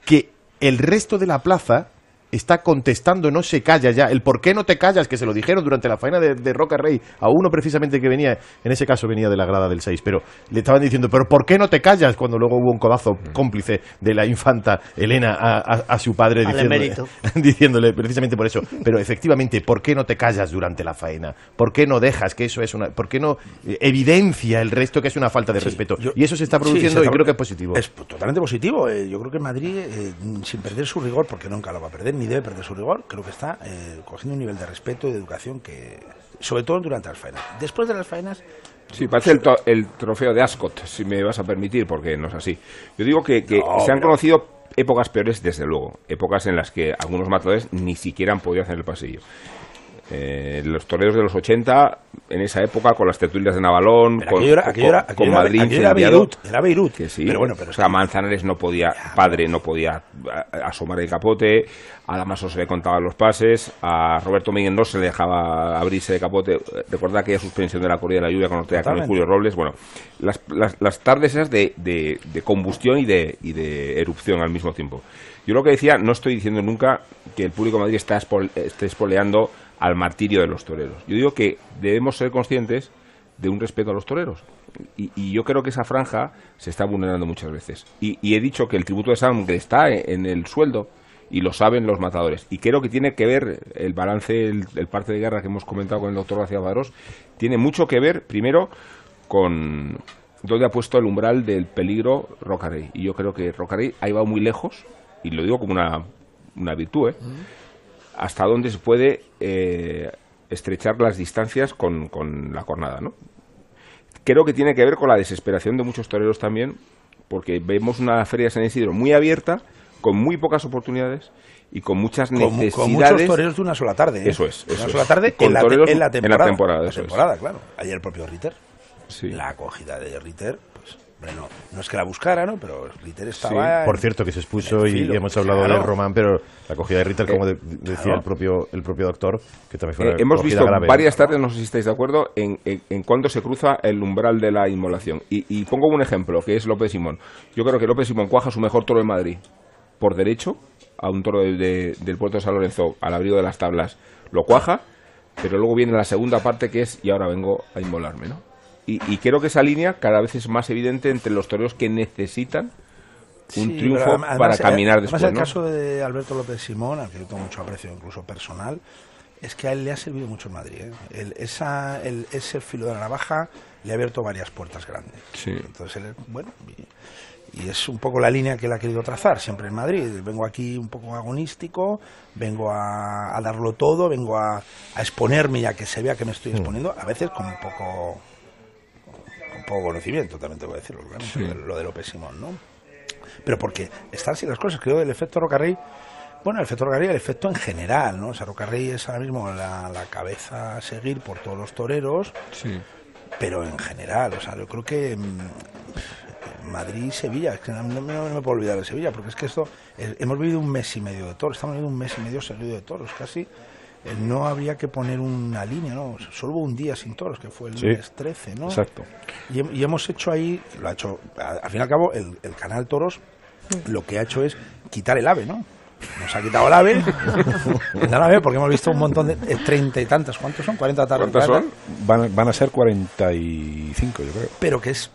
Que el resto de la plaza está contestando, no se calla ya. El por qué no te callas, que se lo dijeron durante la faena de, de Roca Rey a uno precisamente que venía, en ese caso venía de la grada del 6, pero le estaban diciendo, pero ¿por qué no te callas? Cuando luego hubo un codazo cómplice de la infanta Elena a, a- a su padre diciéndole, [LAUGHS] diciéndole precisamente por eso. Pero efectivamente, ¿por qué no te callas durante la faena? ¿Por qué no dejas que eso es una... ¿Por qué no eh, evidencia el resto que es una falta de respeto? y eso se está Sí, produciendo se y creo que es positivo. Es totalmente positivo. eh, yo creo que Madrid, eh, sin perder su rigor, porque nunca lo va a perder, ni debe perder su rigor, creo que está eh, cogiendo un nivel de respeto y de educación que, sobre todo durante las faenas. Después de las faenas, Sí, parece el, el trofeo de Ascot, si me vas a permitir, porque no es así. Yo digo que, que No, se han pero- conocido épocas peores, desde luego. Épocas en las que algunos matadores ni siquiera han podido hacer el pasillo. Eh, los toreros de los 80, en esa época, con las tertulias de Navalón, con, aquello era- con- aquello era- con aquello era- Madrid era. Beirut, era Beirut. Que sí, Pero bueno, pero o sea, Manzanares no podía, padre no podía asomar el capote, a Damaso se le contaban los pases, a Roberto Miguel no se le dejaba abrirse de capote. Recordad aquella suspensión de la corrida de la lluvia con Ortega con. Julio Robles. Bueno, las, las, las tardes esas de, de- de combustión y de, y de erupción al mismo tiempo. Yo lo que decía, no estoy diciendo nunca que el público de Madrid está espol- esté espoleando al martirio de los toreros. Yo digo que debemos ser conscientes de un respeto a los toreros. Y, y yo creo que esa franja se está vulnerando muchas veces. Y, he dicho que el tributo de sangre está en, el sueldo y lo saben los matadores. Y creo que tiene que ver el balance, el, parte de guerra que hemos comentado con el doctor García Padrós, tiene mucho que ver, primero, con dónde ha puesto el umbral del peligro Rocarey. Y yo creo que Rocarey ha ido muy lejos, y lo digo como una, una virtud, ¿eh? Hasta dónde se puede eh, estrechar las distancias con, con la cornada, ¿no? Creo que tiene que ver con la desesperación de muchos toreros también, porque vemos una feria de San Isidro muy abierta, con muy pocas oportunidades y con muchas con, necesidades. con muchos toreros de una sola tarde. ¿eh? Eso es, eso una sola tarde Con en la, toreros en la en la temporada. temporada, La temporada, claro. Ayer el propio Ritter. La acogida de Ritter, bueno, no es que la buscara, ¿no? Pero Ritter estaba. Por cierto, que se expuso y hemos hablado Claro. de Román, pero la acogida de Ritter, como de- decía claro. el propio el propio doctor, que también fue Eh, hemos visto grave. varias tardes, no sé si estáis de acuerdo, en, en, en cuándo se cruza el umbral de la inmolación. Y, y pongo un ejemplo, que es López Simón. Yo creo que López Simón cuaja su mejor toro en Madrid por derecho, a un toro de- de- del puerto de San Lorenzo, al abrigo de las tablas, lo cuaja, pero luego viene la segunda parte que es, y ahora vengo a inmolarme, ¿no? Y, y creo que esa línea cada vez es más evidente entre los toreros que necesitan un Sí, triunfo además- para caminar después, Además, el ¿no? caso de Alberto López Simón, al que yo tengo mucho aprecio, incluso personal, es que a él le ha servido mucho en Madrid. ¿eh? El- esa, el- ese filo de la navaja le ha abierto varias puertas grandes. Entonces, él, bueno, y, es un poco la línea que él ha querido trazar siempre en Madrid. Vengo aquí un poco agonístico, vengo a, a darlo todo, vengo a, a exponerme ya que se vea que me estoy exponiendo, a veces con un poco poco conocimiento, también tengo que decirlo, Sí. lo, de, López Simón, ¿no? Pero porque están así las cosas, creo, el efecto Rocarrey, bueno, el efecto Rocarrey, el efecto en general, ¿no? O sea, Rocarrey es ahora mismo la, la cabeza a seguir por todos los toreros, Sí. pero en general, o sea, yo creo que mm, Madrid y Sevilla, es que no, no me- no me puedo olvidar de Sevilla, porque es que esto, eh, hemos vivido un mes y medio de toros, estamos viviendo un mes y medio seguido de toros, casi. No había que poner una línea, ¿no? Solo hubo un día sin toros, que fue el Sí, lunes 13, ¿no? exacto. Y, y hemos hecho ahí, lo ha hecho, a- al fin y al cabo, el, el canal Toros lo que ha hecho es quitar el ave, ¿no? Nos ha quitado el ave, [LAUGHS] quitar el ave porque hemos visto un montón de eh, treinta y tantas, ¿cuántos son? 40 tardes. Van, van a ser 45, yo creo. Pero que es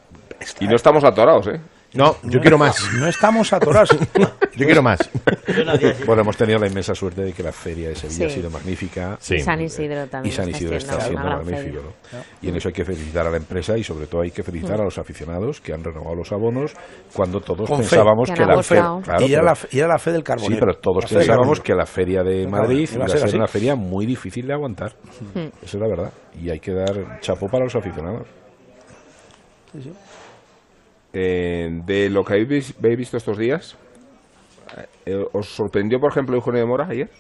Y no estamos atorados, ¿eh? No, yo quiero más. No estamos atorados. [LAUGHS] Yo quiero más. Bueno, hemos tenido la inmensa suerte de que la feria de Sevilla Sí. ha sido magnífica. Sí. San Isidro también Y San está Isidro está siendo siendo una gran magnífico. feria. ¿no? Y en eso hay que felicitar a la empresa y sobre todo hay que felicitar Mm. a los aficionados que han renovado los abonos cuando todos Con fe. pensábamos Que la apostado. feria... Claro, Y era la fe- y era la fe del carbonero. Sí, pero todos La fe del pensábamos carbonero. que la feria de Madrid iba a ser ser así. una feria muy difícil de aguantar. Mm. Eso es la verdad. Y hay que dar chapo para los aficionados. Eh, de lo que habéis, habéis visto estos días, eh, ¿os sorprendió, por ejemplo, Eugenio de Mora ayer?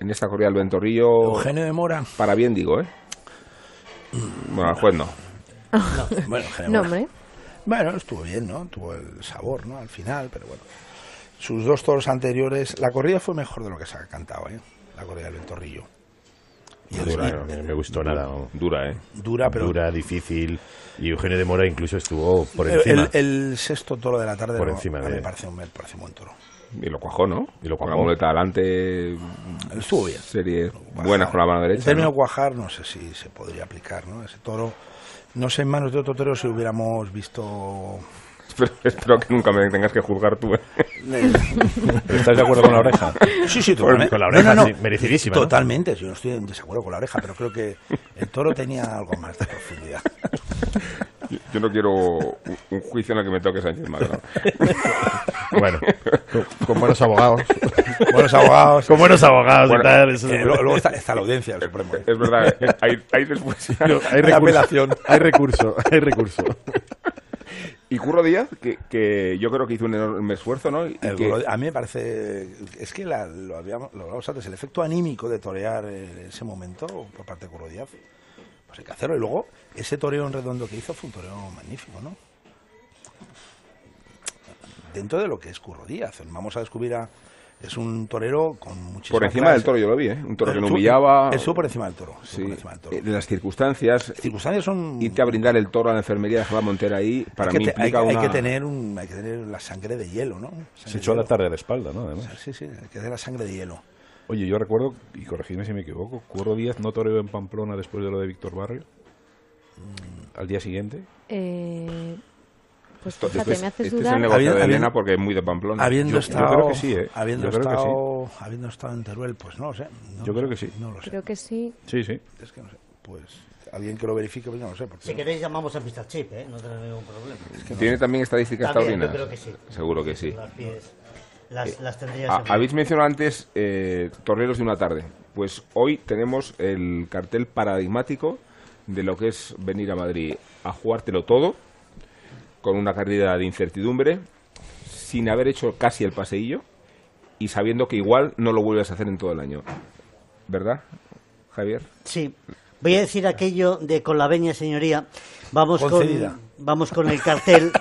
En esta corrida del Ventorrillo. Eugenio de Mora. Para bien, digo, ¿eh? Bueno, al juez no. Bueno, Eugenio No, Mora. hombre. Bueno, estuvo bien, ¿no? Tuvo el sabor, ¿no? Al final, pero bueno. Sus dos toros anteriores, la corrida fue mejor de lo que se ha cantado, ¿eh? La corrida del Ventorrillo. Y el- Dura, no, me- me gustó nada. Dura, ¿eh? Dura, pero- Dura, difícil. Y Eugenio de Mora incluso estuvo por el, encima. el- el sexto toro de la tarde Por no, encima de- me parece un, me parece un buen toro. Y lo cuajó, ¿no? Y lo Con cuajó. la muleta adelante. Estuvo bien. Serie buenas con la mano El derecha. término ¿no? cuajar no sé si se podría aplicar, ¿no? Ese toro, no sé en manos de otro torero si hubiéramos visto... Espero, espero que nunca me tengas que juzgar tú. ¿eh? [LAUGHS] ¿Estás de acuerdo con la oreja? Sí, sí, [LAUGHS] totalmente. con la oreja, No, no, sí, no. merecidísima, ¿no? Totalmente, yo no estoy en desacuerdo con la oreja, pero creo que el toro tenía algo más de profundidad. Yo- [LAUGHS] Yo no quiero un juicio en el que me toque Sánchez Magno. Bueno, con, con buenos abogados. Buenos abogados. Con buenos abogados Bueno, y tal. eso- Eh, luego, luego está, está la audiencia del Supremo. ¿eh? Es verdad, eh, hay, hay después. No, hay recurso, apelación. hay recurso, hay recurso. Y Curro Díaz, que, que yo creo que hizo un enorme esfuerzo, ¿no? Y El que- golo- a mí me parece es que la- lo habíamos lo hablamos antes el efecto anímico de torear en ese momento por parte de Curro Díaz pues hay que hacerlo y luego ese toreo en redondo que hizo fue un toreo magnífico ¿no? dentro de lo que es Curro Díaz vamos a descubrir a es un torero con muchísima por encima clase. del toro yo lo vi, ¿eh? Un toro que estuvo- humillaba. estuvo por encima del toro Sí, por encima del toro. eh, de las circunstancias. circunstancias son Irte a brindar el toro a la enfermería de Java Montera ahí, para que, mí te- hay, implica hay una... que tener un, hay que tener la sangre de hielo ¿no? Se echó a la tarde a la espalda, ¿no? Además. sí sí hay que tener la sangre de hielo Oye, yo recuerdo, y corregidme si me equivoco, Curro Díaz no toreó en Pamplona después de lo de Víctor Barrio. Al día siguiente. Eh, pues Esto- fíjate, este me es- haces este es el negocio Habiendo- de Elena porque es muy de Pamplona. habiendo Yo- yo estado creo que sí, ¿eh? habiendo Yo creo que sí. estado habiendo estado en Teruel pues no lo sé no Yo lo creo sé, que sí. no lo sé Creo que sí. Sí, sí. es que no sé pues alguien que lo verifique pues no lo sé Si queréis llamamos a Mr. Chip, ¿eh? No tenemos ningún problema. ¿Tiene también estadísticas También, taurinas? yo creo que sí. Seguro que sí. Las, pies- las, las tendría Ah, habéis mencionado antes eh, Torneros de una tarde. Pues hoy tenemos el cartel paradigmático de lo que es venir a Madrid a jugártelo todo, con una carrera de incertidumbre, sin haber hecho casi el paseillo y sabiendo que igual no lo vuelves a hacer en todo el año. ¿Verdad, Javier? Sí. Voy a decir aquello de con la veña, señoría. Vamos Concedida. con, vamos con el cartel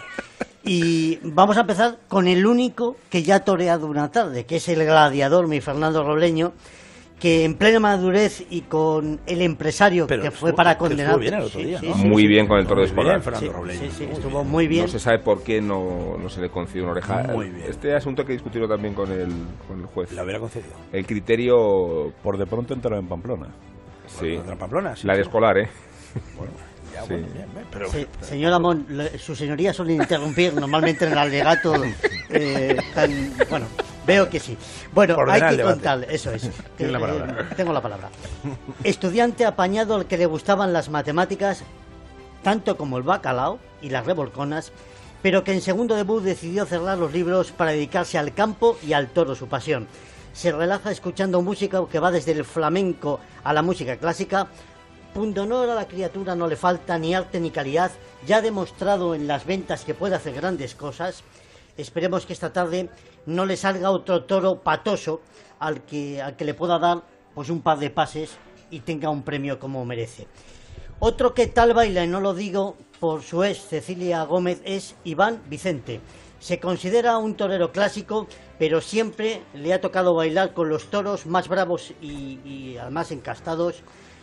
y vamos a empezar con el único que ya ha toreado una tarde, que es el gladiador, mi Fernando Robleño, que en plena madurez y con el empresario Pero que fue estuvo- para condenar. estuvo bien el otro día, ¿no? Muy bien con el toro de Muy bien, escolar. Sí, Muy estuvo bien. muy bien. No se sabe por qué no, no se le concedió una oreja. Muy bien. Este asunto hay que discutirlo también con el, con el juez. la hubiera concedido El criterio, Por de pronto entró en Pamplona. sí. contra Pamplona sí, La de escolar, ¿eh? Ya, Sí. bueno, bien, bien, pero Sí, señor Amón, su señoría suele interrumpir normalmente en el alegato. [LAUGHS] eh, tan- bueno, veo que sí. Bueno, Ordenar hay que debate. contar, eso es. [LAUGHS] Tiene la Eh, palabra. tengo la palabra. Estudiante apañado al que le gustaban las matemáticas, tanto como el bacalao y las revolconas, pero que en segundo debut decidió cerrar los libros para dedicarse al campo y al toro, su pasión. Se relaja escuchando música que va desde el flamenco a la música clásica. Punto honor a la criatura no le falta ni arte ni calidad. Ya ha demostrado en las ventas que puede hacer grandes cosas. Esperemos que esta tarde no le salga otro toro patoso al que, al que le pueda dar pues un par de pases y tenga un premio como merece. Otro que tal baila, y no lo digo por su ex Cecilia Gómez, es Iván Vicente. Se considera un torero clásico, pero siempre le ha tocado bailar con los toros más bravos y, y encastados.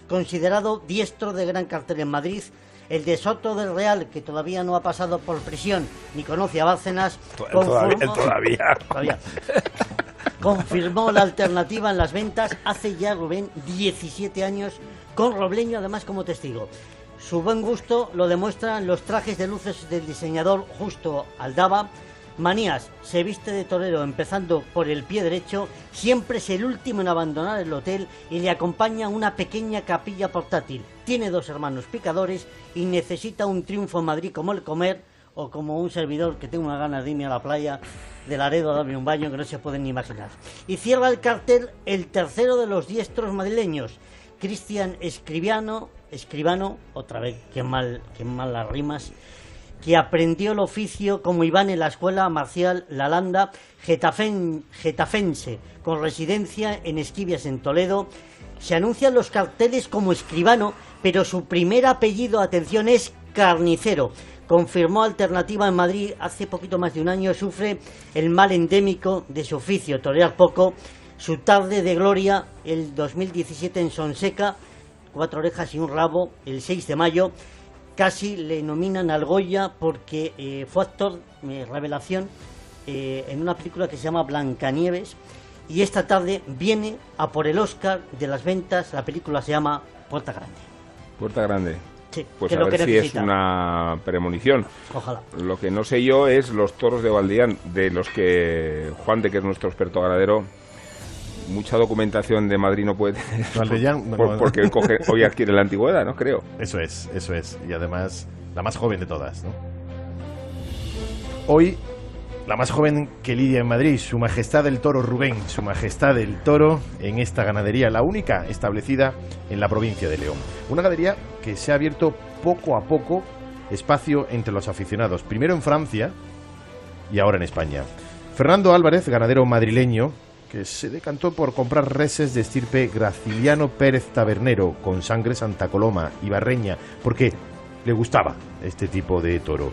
Considerado diestro de gran cartel en Madrid, el de Soto del Real, que todavía no ha pasado por prisión ni conoce a Bárcenas, todavía- él conformó- todavía. [LAUGHS] Todavía. confirmó la alternativa en las ventas hace ya Rubén 17 años con Robleño además como testigo. Su buen gusto lo demuestran los trajes de luces del diseñador Justo Aldaba. Manías, se viste de torero empezando por el pie derecho, siempre es el último en abandonar el hotel y le acompaña una pequeña capilla portátil. Tiene dos hermanos picadores y necesita un triunfo en Madrid como el comer o como un servidor que tengo una ganas de irme a la playa de Laredo a darme un baño que no se pueden ni imaginar. Y cierra el cartel el tercero de los diestros madrileños, Cristian Escribiano, Escribano, otra vez, qué mal, qué mal las rimas, que aprendió el oficio como Iván en la escuela marcial Lalanda, getafen- getafense, con residencia en Esquivias en Toledo. Se anuncian los carteles como escribano, pero su primer apellido, atención, es carnicero. Confirmó alternativa en Madrid hace poquito más de un año, sufre el mal endémico de su oficio, torear poco. Su tarde de gloria, el 2017 en Sonseca, cuatro orejas y un rabo el 6 de mayo. Casi le nominan al Goya porque eh, fue actor, eh, revelación, eh, en una película que se llama Blancanieves. Y esta tarde viene a por el Oscar de las ventas. La película se llama Puerta Grande. Puerta Grande. Sí, Pues que a ver si es una premonición. Ojalá. Lo que no sé yo es los toros de Valdián, de los que Juan de, que es nuestro experto ganadero, mucha documentación de Madrid no puede tener. [LAUGHS] Valdellán, por- porque coge- hoy adquiere la antigüedad, ¿no? Creo. Eso es, eso es. Y además, la más joven de todas, ¿no? Hoy, la más joven que lidia en Madrid, Su Majestad el Toro Rubén, Su Majestad el Toro en esta ganadería, la única establecida en la provincia de León. Una ganadería que se ha abierto poco a poco espacio entre los aficionados, primero en Francia y ahora en España. Fernando Álvarez, ganadero madrileño, se decantó por comprar reses de estirpe Graciliano Pérez Tabernero con sangre Santa Coloma y Barreña, porque le gustaba este tipo de toro.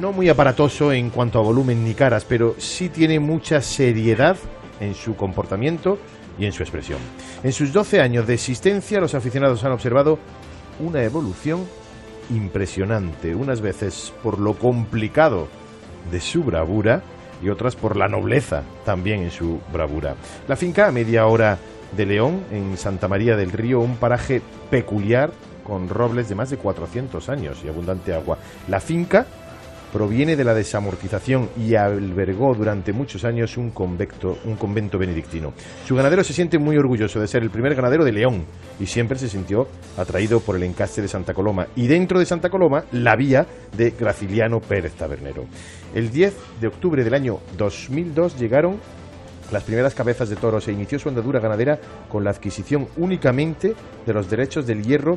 No muy aparatoso en cuanto a volumen ni caras, pero sí tiene mucha seriedad en su comportamiento y en su expresión. En sus 12 años de existencia, los aficionados han observado una evolución impresionante, unas veces por lo complicado de su bravura y otras por la nobleza también en su bravura. La finca a media hora de León, en Santa María del Río, un paraje peculiar con robles de más de 400 años y abundante agua. La finca proviene de la desamortización y albergó durante muchos años un convento, un convento benedictino. Su ganadero se siente muy orgulloso de ser el primer ganadero de León y siempre se sintió atraído por el encaste de Santa Coloma y dentro de Santa Coloma la vía de Graciliano Pérez Tabernero. El 10 de octubre del año 2002 llegaron las primeras cabezas de toros e inició su andadura ganadera con la adquisición únicamente de los derechos del hierro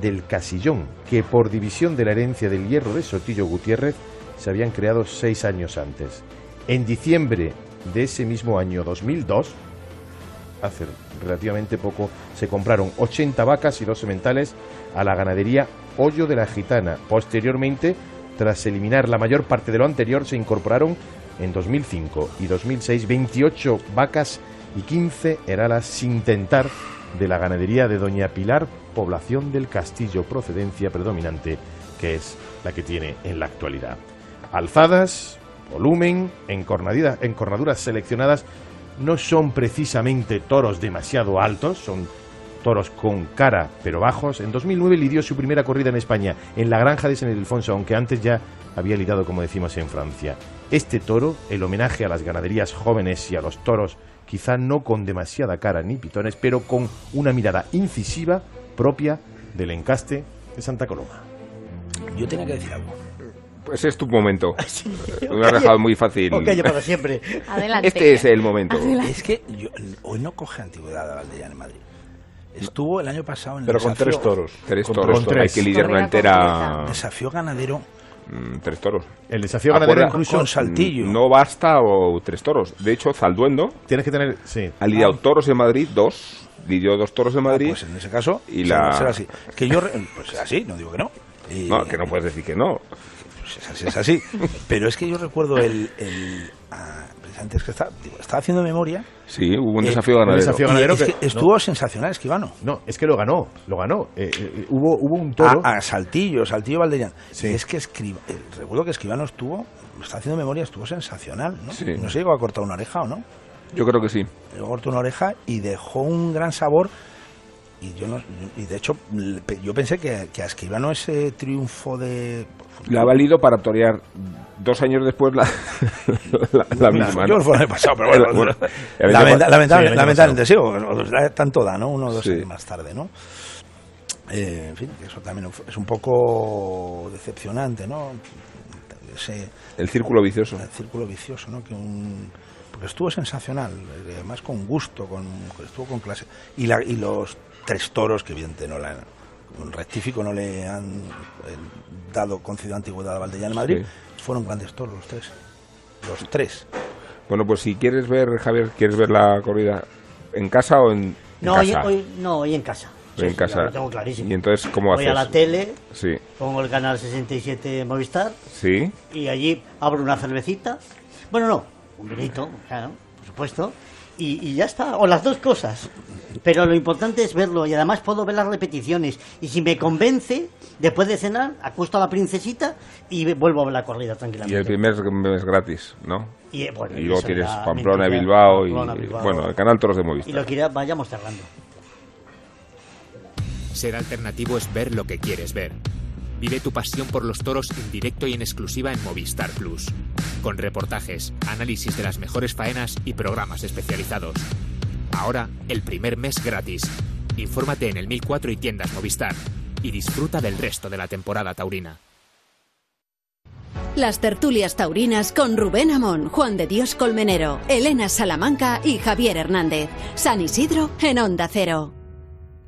del Casillón, que por división de la herencia del hierro de Sotillo Gutiérrez se habían creado seis años antes. En diciembre de ese mismo año 2002, hace relativamente poco, se compraron 80 vacas y dos sementales a la ganadería Hoyo de la Gitana. Posteriormente, tras eliminar la mayor parte de lo anterior, se incorporaron en 2005 y 2006 28 vacas y 15 heralas sin tentar de la ganadería de Doña Pilar, población del Castillo, procedencia predominante, que es la que tiene en la actualidad. Alzadas, volumen, encornaduras seleccionadas, no son precisamente toros demasiado altos, son toros con cara pero bajos. En 2009 lidió su primera corrida en España, en la granja de San Ildefonso, aunque antes ya había lidiado, como decimos, en Francia. Este toro, el homenaje a las ganaderías jóvenes y a los toros, quizá no con demasiada cara ni pitones, pero con una mirada incisiva propia del encaste de Santa Coloma. Yo tenía que decir algo. Pues es tu momento. [LAUGHS] Me has dejado muy fácil. Para siempre. [LAUGHS] Adelante. Este es el momento. Es que yo- hoy no coge antigüedad a Valdellán en Madrid. Estuvo el año pasado en el Pero con desafío- tres toros. Tres Con toros. tres. Hay que lidiar una entera. Desafío ganadero. Mm, tres toros. El desafío ganadero Acuerda- incluso- con saltillo. No basta o tres toros. De hecho, Zalduendo Tienes que tener, sí. ha lidiado Ah. toros en Madrid, dos. Lidió dos toros en Madrid. Pues en ese caso, y será- la... será así. Que yo, re- pues así, no digo que no. Y- No, que no puedes decir que no. Pues es así, es así. Pero es que yo recuerdo el. el ah, precisamente es que digo, estaba haciendo memoria. Sí, hubo un Eh, desafío un ganadero. desafío Y ganadero es que que- estuvo no. sensacional Esquivano. No, es que lo ganó, lo ganó. Eh, eh, hubo, hubo un toro. A, a Saltillo, Saltillo Valdellán. Y es que Escriba, eh, recuerdo que Esquivano estuvo, está haciendo memoria, estuvo sensacional, ¿no? Sí. No sé, llegó a cortar una oreja o no. Yo creo que sí. Llegó a cortar una oreja y dejó un gran sabor. Y yo no, y de hecho, yo pensé que, que a Esquivano ese triunfo de. Le ha valido para torear dos años después la, [LAUGHS] la, la misma. Yo ¿no? fue el año pasado, pero bueno. Bueno, el año lamenta- pa- lamentable- sí, lamentablemente, sí, tanto da, ¿no? Uno o dos Sí. años más tarde, ¿no? Eh, en fin, que eso también es un poco decepcionante, ¿no? Ese, El círculo vicioso. el círculo vicioso, ¿no? Que un, porque estuvo sensacional, además con gusto, con, estuvo con clase. Y, la, y los tres toros, que evidentemente no le rectífico no le han eh, dado concedido antigüedad a Valdellán en Madrid, fueron grandes toros los tres. Los tres. Bueno, pues si quieres ver, Javier, ¿quieres ver la corrida en casa o en, en No, hoy, casa? hoy- no, hoy en casa. en Sí, casa. lo tengo clarísimo. Y entonces, ¿cómo Voy haces? a la tele, Sí, pongo el canal 67 Movistar sí. y allí abro una cervecita. Bueno, no, un vinito, claro, por supuesto. Y, y ya está, o las dos cosas. Pero lo importante es verlo y además puedo ver las repeticiones. Y si me convence, después de cenar, acuesto a la princesita y vuelvo a ver la corrida Y tranquilamente. el primer mes gratis, ¿no? Y, eh, bueno, Y luego tienes Pamplona, mentira, Bilbao Pamplona, y, Bilbao. bueno, el canal Toros de Y Movistar. lo que irá- vayamos cerrando. Ser alternativo es ver lo que quieres ver. Vive tu pasión por los toros en directo y en exclusiva en Movistar Plus. Con reportajes, análisis de las mejores faenas y programas especializados. Ahora, el primer mes gratis. Infórmate en el 1004 y tiendas Movistar. Y disfruta del resto de la temporada taurina. Las tertulias taurinas con Rubén Amón, Juan de Dios Colmenero, Elena Salamanca y Javier Hernández. San Isidro en Onda Cero.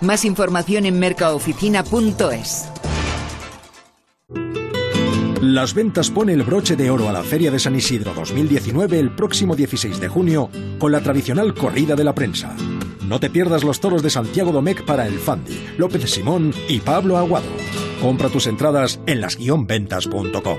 Más información en mercaoficina.es. Las Ventas pone el broche de oro a la Feria de San Isidro 2019 el próximo 16 de junio con la tradicional corrida de la prensa. No te pierdas los toros de Santiago Domecq para el Fandi, López Simón y Pablo Aguado. Compra tus entradas en las-ventas.com.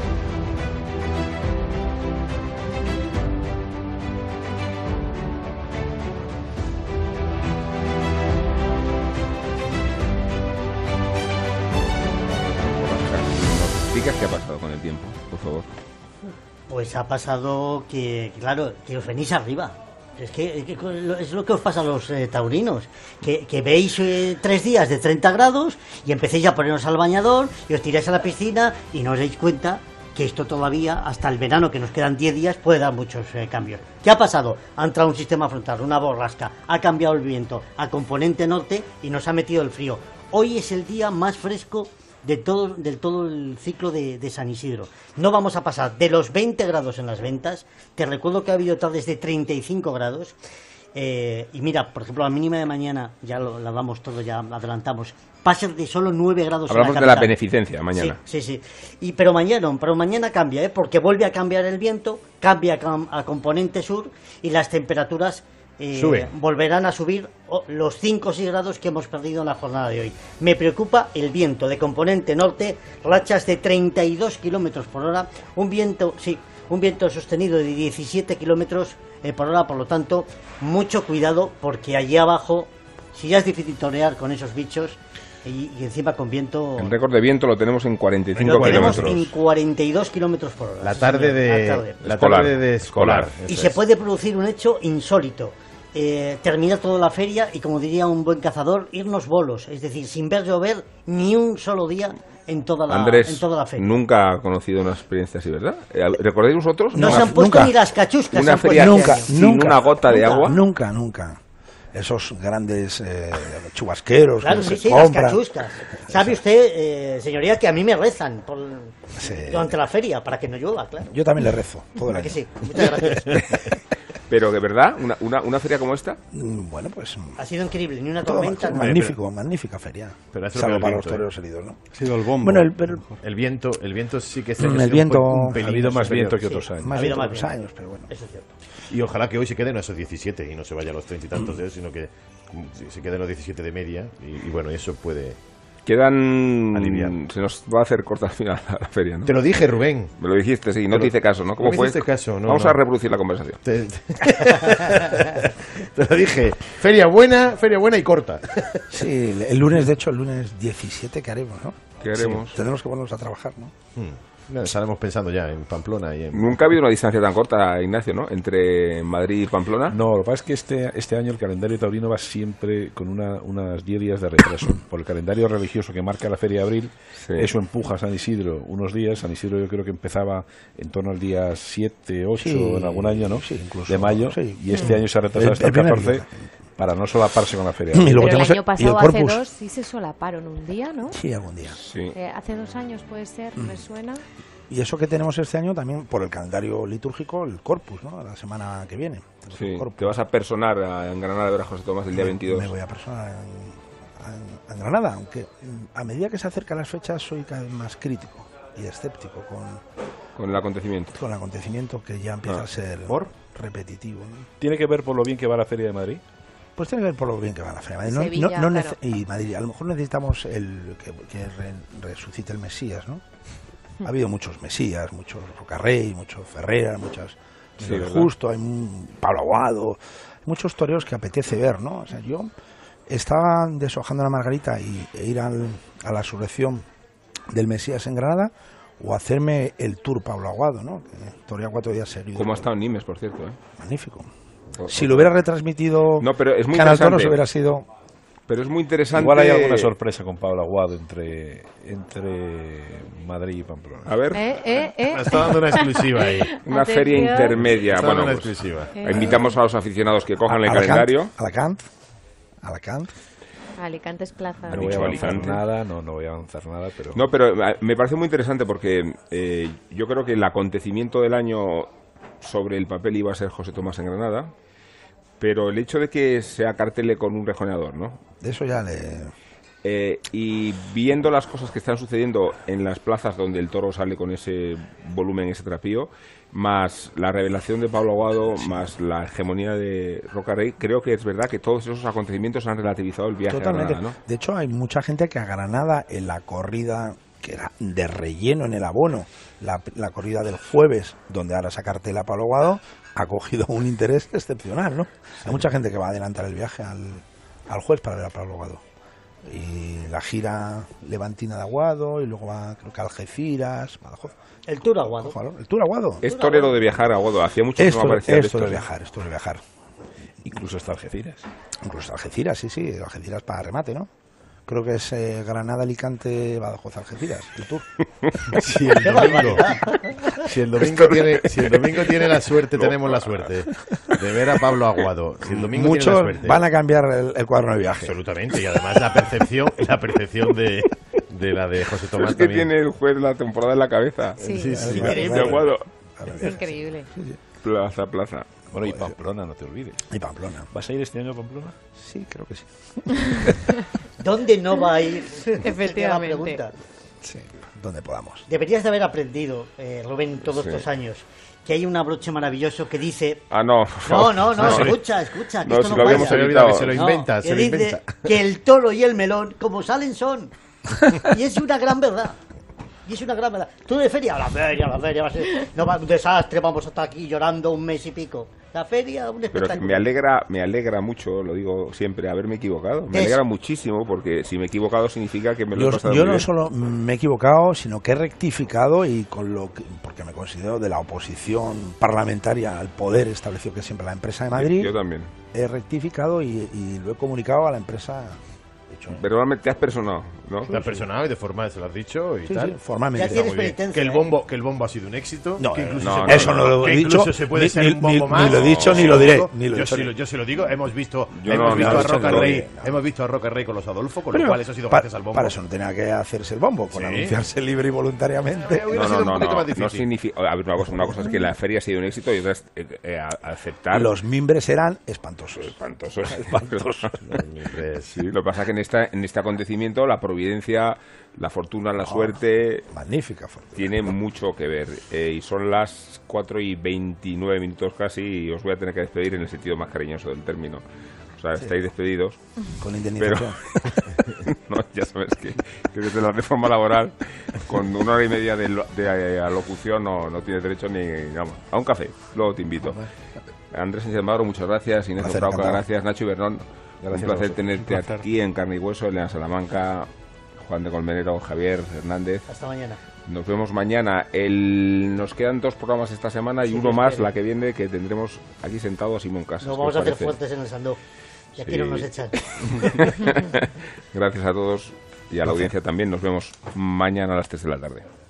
Pues ha pasado que, claro, que os venís arriba. Es que, que es lo que os pasa a los eh, taurinos, que, que veis eh, tres días de 30 grados y empecéis a poneros al bañador y os tiráis a la piscina y no os dais cuenta que esto todavía, hasta el verano, que nos quedan 10 días, puede dar muchos eh, cambios. ¿Qué ha pasado? Ha entrado un sistema frontal, una borrasca, ha cambiado el viento a componente norte y nos ha metido el frío. Hoy es el día más fresco de todo, del todo el ciclo de, de San Isidro. No vamos a pasar de los 20 grados en las ventas. Te recuerdo que ha habido tardes de 35 grados. Eh, y mira, por ejemplo, la mínima de mañana, ya lo, la damos todo, ya adelantamos, va a ser de solo 9 grados en Hablamos la de la beneficencia mañana. Sí, sí, sí. Y, pero mañana, pero mañana cambia, ¿eh? porque vuelve a cambiar el viento, cambia a, cam- a componente sur y las temperaturas eh, volverán a subir oh, los 5 o 6 grados que hemos perdido en la jornada de hoy. Me preocupa el viento de componente norte, rachas de 32 kilómetros por hora, un viento, sí, un viento sostenido de 17 kilómetros eh, por hora, por lo tanto, mucho cuidado porque allí abajo, si ya es difícil torear con esos bichos y, y encima con viento. El récord de viento lo tenemos en 45 Lo tenemos kilómetros. en 42 kilómetros por hora. La tarde de, la tarde. la Escolar. de escolar. Y se es. puede producir un hecho insólito. Eh, terminar toda la feria y, como diría un buen cazador, irnos bolos. Es decir, sin ver llover ni un solo día en toda la, Andrés en toda la feria. nunca ha conocido una experiencia así, ¿verdad? Eh, ¿Recordáis vosotros? No Una- se han puesto nunca. ni las cachuscas. Una feria nunca, sin nunca, una gota de agua. Nunca, nunca. Esos grandes eh, chubasqueros Claro, que sí, se sí, las compran. cachuscas. ¿Sabe usted, eh, señoría, que a mí me rezan por, Sí. durante la feria para que no llueva, claro. Yo también le rezo todo el ¿A año. que sí? Muchas gracias. [LAUGHS] Pero de verdad, una, una, una feria como esta. Mm, Bueno, pues. Ha sido increíble, ni una todo tormenta. nada. magnífico, magnífica feria. Pero ha Salvo para los viento, ¿eh? toreros heridos, ¿no? Ha sido el bombo. Bueno, el, pero- El viento, el viento sí que Mm, se el viento- un Ha habido más viento que otros años. más Ha habido más otros viento. años, pero bueno. Eso es cierto. Y ojalá que hoy se queden a esos 17 y no se vaya a los 30 y tantos, ¿eh? sino que mm, se queden a los 17 de media. Y, y bueno, eso puede. Quedan. Aliviar. Se nos va a hacer corta al final la feria, ¿no? Te lo dije, Rubén. Me lo dijiste, sí, no Pero- te hice caso, ¿no? ¿Cómo no fue? hiciste caso, no, Vamos no. a reproducir la conversación. Te, te [LAUGHS] lo dije. Feria buena, feria buena y corta. [LAUGHS] Sí, el lunes, de hecho, el lunes 17, ¿qué haremos, no? ¿Qué haremos? Sí, tenemos que ponernos a trabajar, ¿no? Hmm. No, estaremos pensando ya en Pamplona y en. Nunca ha habido una distancia tan corta, Ignacio, ¿no? Entre Madrid y Pamplona. No, lo que pasa es que este, este año el calendario taurino va siempre con una, unas 10 días de retraso. [LAUGHS] Por el calendario religioso que marca la Feria de Abril, Sí. eso empuja a San Isidro unos días. San Isidro yo creo que empezaba en torno al día 7, 8 Sí, en algún año, ¿no? sí, incluso, de mayo. sí. Y este año se ha retrasado El- hasta el el primer 14 día. Para no solaparse con la Feria. Y luego Pero el año y el pasado, hace dos, sí se solaparon un día, ¿no? Sí, algún día. Sí. Eh, hace dos años puede ser, Mm. me suena. Y eso que tenemos este año también por el calendario litúrgico, el Corpus, ¿no? La semana que viene. Sí, te vas a personar a- en Granada de ver a José Tomás el día Me- 22. Me voy a personar en, en- en Granada, aunque mm, a medida que se acercan las fechas soy cada vez más crítico y escéptico con, Con el acontecimiento. con el acontecimiento que ya empieza Ah. a ser ¿Por? repetitivo. ¿no? ¿Tiene que ver por lo bien que va la Feria de Madrid? Pues tiene que ver por lo bien que va la Feria. Madrid. No- Sevilla, no- no claro. y Madrid, a lo mejor necesitamos el que, que re- resucite el Mesías, ¿no? Ha habido muchos Mesías, muchos Rocarrey, muchos Ferreras, muchos Sí. Justo, hay un Pablo Aguado, muchos toreros que apetece ver, ¿no? O sea, yo estaba deshojando la margarita y e ir al- a la resurrección del Mesías en Granada o hacerme el tour Pablo Aguado, ¿no? Que torea cuatro días seguidos. ¿Cómo ha estado Nimes, por cierto? ¿eh? Magnífico. Si lo hubiera retransmitido No, pero es muy Canal interesante. Toros hubiera sido Pero es muy interesante. Igual hay alguna sorpresa con Pablo Aguado entre, entre Madrid y Pamplona. A ver. Eh, eh, eh. Me está dando una exclusiva ahí. Una Atención. feria intermedia. Está Bueno, una pues, exclusiva. Eh. invitamos a los aficionados que cojan el Alacant, calendario. Alacant, Alacant. Alicante es plaza. No voy a avanzar Alicante. nada, no, no voy a avanzar nada, pero... No, pero eh, me parece muy interesante porque eh, yo creo que el acontecimiento del año sobre el papel iba a ser José Tomás en Granada, pero el hecho de que sea cartele con un rejoneador, ¿no? De eso ya le. Eh, y viendo las cosas que están sucediendo en las plazas donde el toro sale con ese volumen, ese trapío, más la revelación de Pablo Aguado, más la hegemonía de Roca Rey, creo que es verdad que todos esos acontecimientos han relativizado el viaje Totalmente. a Granada, ¿no? De hecho, hay mucha gente que a Granada, en la corrida que era de relleno en el abono, la, la corrida del jueves, donde ahora esa cartela Pablo Aguado, ha cogido un interés excepcional, ¿no? Hay mucha gente que va a adelantar el viaje al, al jueves para ver a Pablo Aguado. Y la gira levantina de Aguado, y luego va, creo que a Algeciras, Badajoz. El Tour Aguado. Ojalá, El Tour Aguado. Es torero de viajar a Aguado, hacía mucho que no aparecía de esto de viajar, esto de viajar. Incluso hasta Algeciras. Incluso Algeciras, sí, sí, Algeciras para remate, ¿no? Creo que es eh, Granada, Alicante, Badajoz, Algeciras, el tour. [LAUGHS] Si el domingo, si el domingo tiene, si el domingo tiene la suerte, tenemos la suerte de ver a Pablo Aguado. Si el domingo Muchos tiene la suerte. van a cambiar el, el cuadro de viaje. Absolutamente, y además la percepción, la percepción de, de la de José Tomás es que también. tiene el juez la temporada en la cabeza. Sí. Sí, sí. De Aguado. Es increíble. Plaza, plaza. Bueno, y Pamplona, no te olvides. Y Pamplona. ¿Vas a ir este año a Pamplona? Sí, creo que sí. [LAUGHS] ¿Dónde no va a ir? [LAUGHS] Efectivamente. La pregunta. Sí, donde podamos. Deberías de haber aprendido, eh, Rubén, todos Sí. estos años, que hay un abroche maravilloso que dice... Ah, no. No, no, no, [LAUGHS] No, escucha, escucha, que no, esto si no lo habíamos olvidado que se lo No, inventa, que se lo dice inventa. que el toro y el melón, como salen, son. Y es una gran verdad. Y es una gran verdad. Tú de feria, la feria, la feria va a ser no, va, un desastre, vamos a estar aquí llorando un mes y pico. La feria, un Pero que espectáculo. me alegra, me alegra mucho, lo digo siempre, haberme equivocado. Me Es- alegra muchísimo porque si me he equivocado significa que me lo he Yo, pasado yo no bien. solo me he equivocado, sino que he rectificado y con lo que, porque me considero de la oposición parlamentaria al poder establecido que siempre la empresa de Madrid, Yo también. he rectificado y, y lo he comunicado a la empresa. Verbalmente te has personado. ¿No? La personal y de forma, se lo has dicho y Sí, tal. sí, formalmente. Ya tienes penitencia, Que el ¿eh? bombo, que el bombo ha sido un éxito. No, que eh, incluso no, se puede- eso no lo he dicho, se puede ni- ser ni- un bombo ni- más. ni lo he dicho, ni lo diré, ni lo yo, dicho. sí lo, yo se lo digo. Hemos visto, hemos no, visto a Roca Rey, hemos visto a Roca Rey con los Adolfo, con lo cual eso ha sido gracias al bombo. Para eso no tenía que hacerse el bombo, con Sí. anunciarse libre y voluntariamente. No, no, no, no, no significa. A ver, una cosa, una cosa es que la feria ha sido un éxito y otra es eh, eh, aceptar. Los mimbres eran espantosos. Espantosos. Espantosos. [LAUGHS] Sí, lo que pasa es que en, esta, en este acontecimiento la providencia, la fortuna, la Oh, suerte. Magnífica fortuna. Tiene mucho que ver. Eh, y son las 4 y 29 minutos casi y os voy a tener que despedir en el sentido más cariñoso del término. O sea, Sí. estáis despedidos. Con Pero, indemnización. [LAUGHS] no, ya sabes que, que desde la reforma laboral, con una hora y media de, lo- de, eh, alocución, no, no tienes derecho ni vamos, a un café. Luego te invito. Andrés Sánchez Magro, muchas gracias. Inés gracias. Nacho Ibernón, Gracias un placer tenerte Un placer. aquí en Carne y Hueso, Elena Salamanca, Juan de Colmenero, Javier Hernández. Hasta mañana. Nos vemos mañana. El, nos quedan dos programas esta semana y Sí, uno más la que viene que tendremos aquí sentado a Simón Casas. Nos ¿Qué vamos os a hacer fuertes en el sandó. Y aquí no nos echan. [LAUGHS] Gracias a todos y a la audiencia también. Nos vemos mañana a las 3 de la tarde.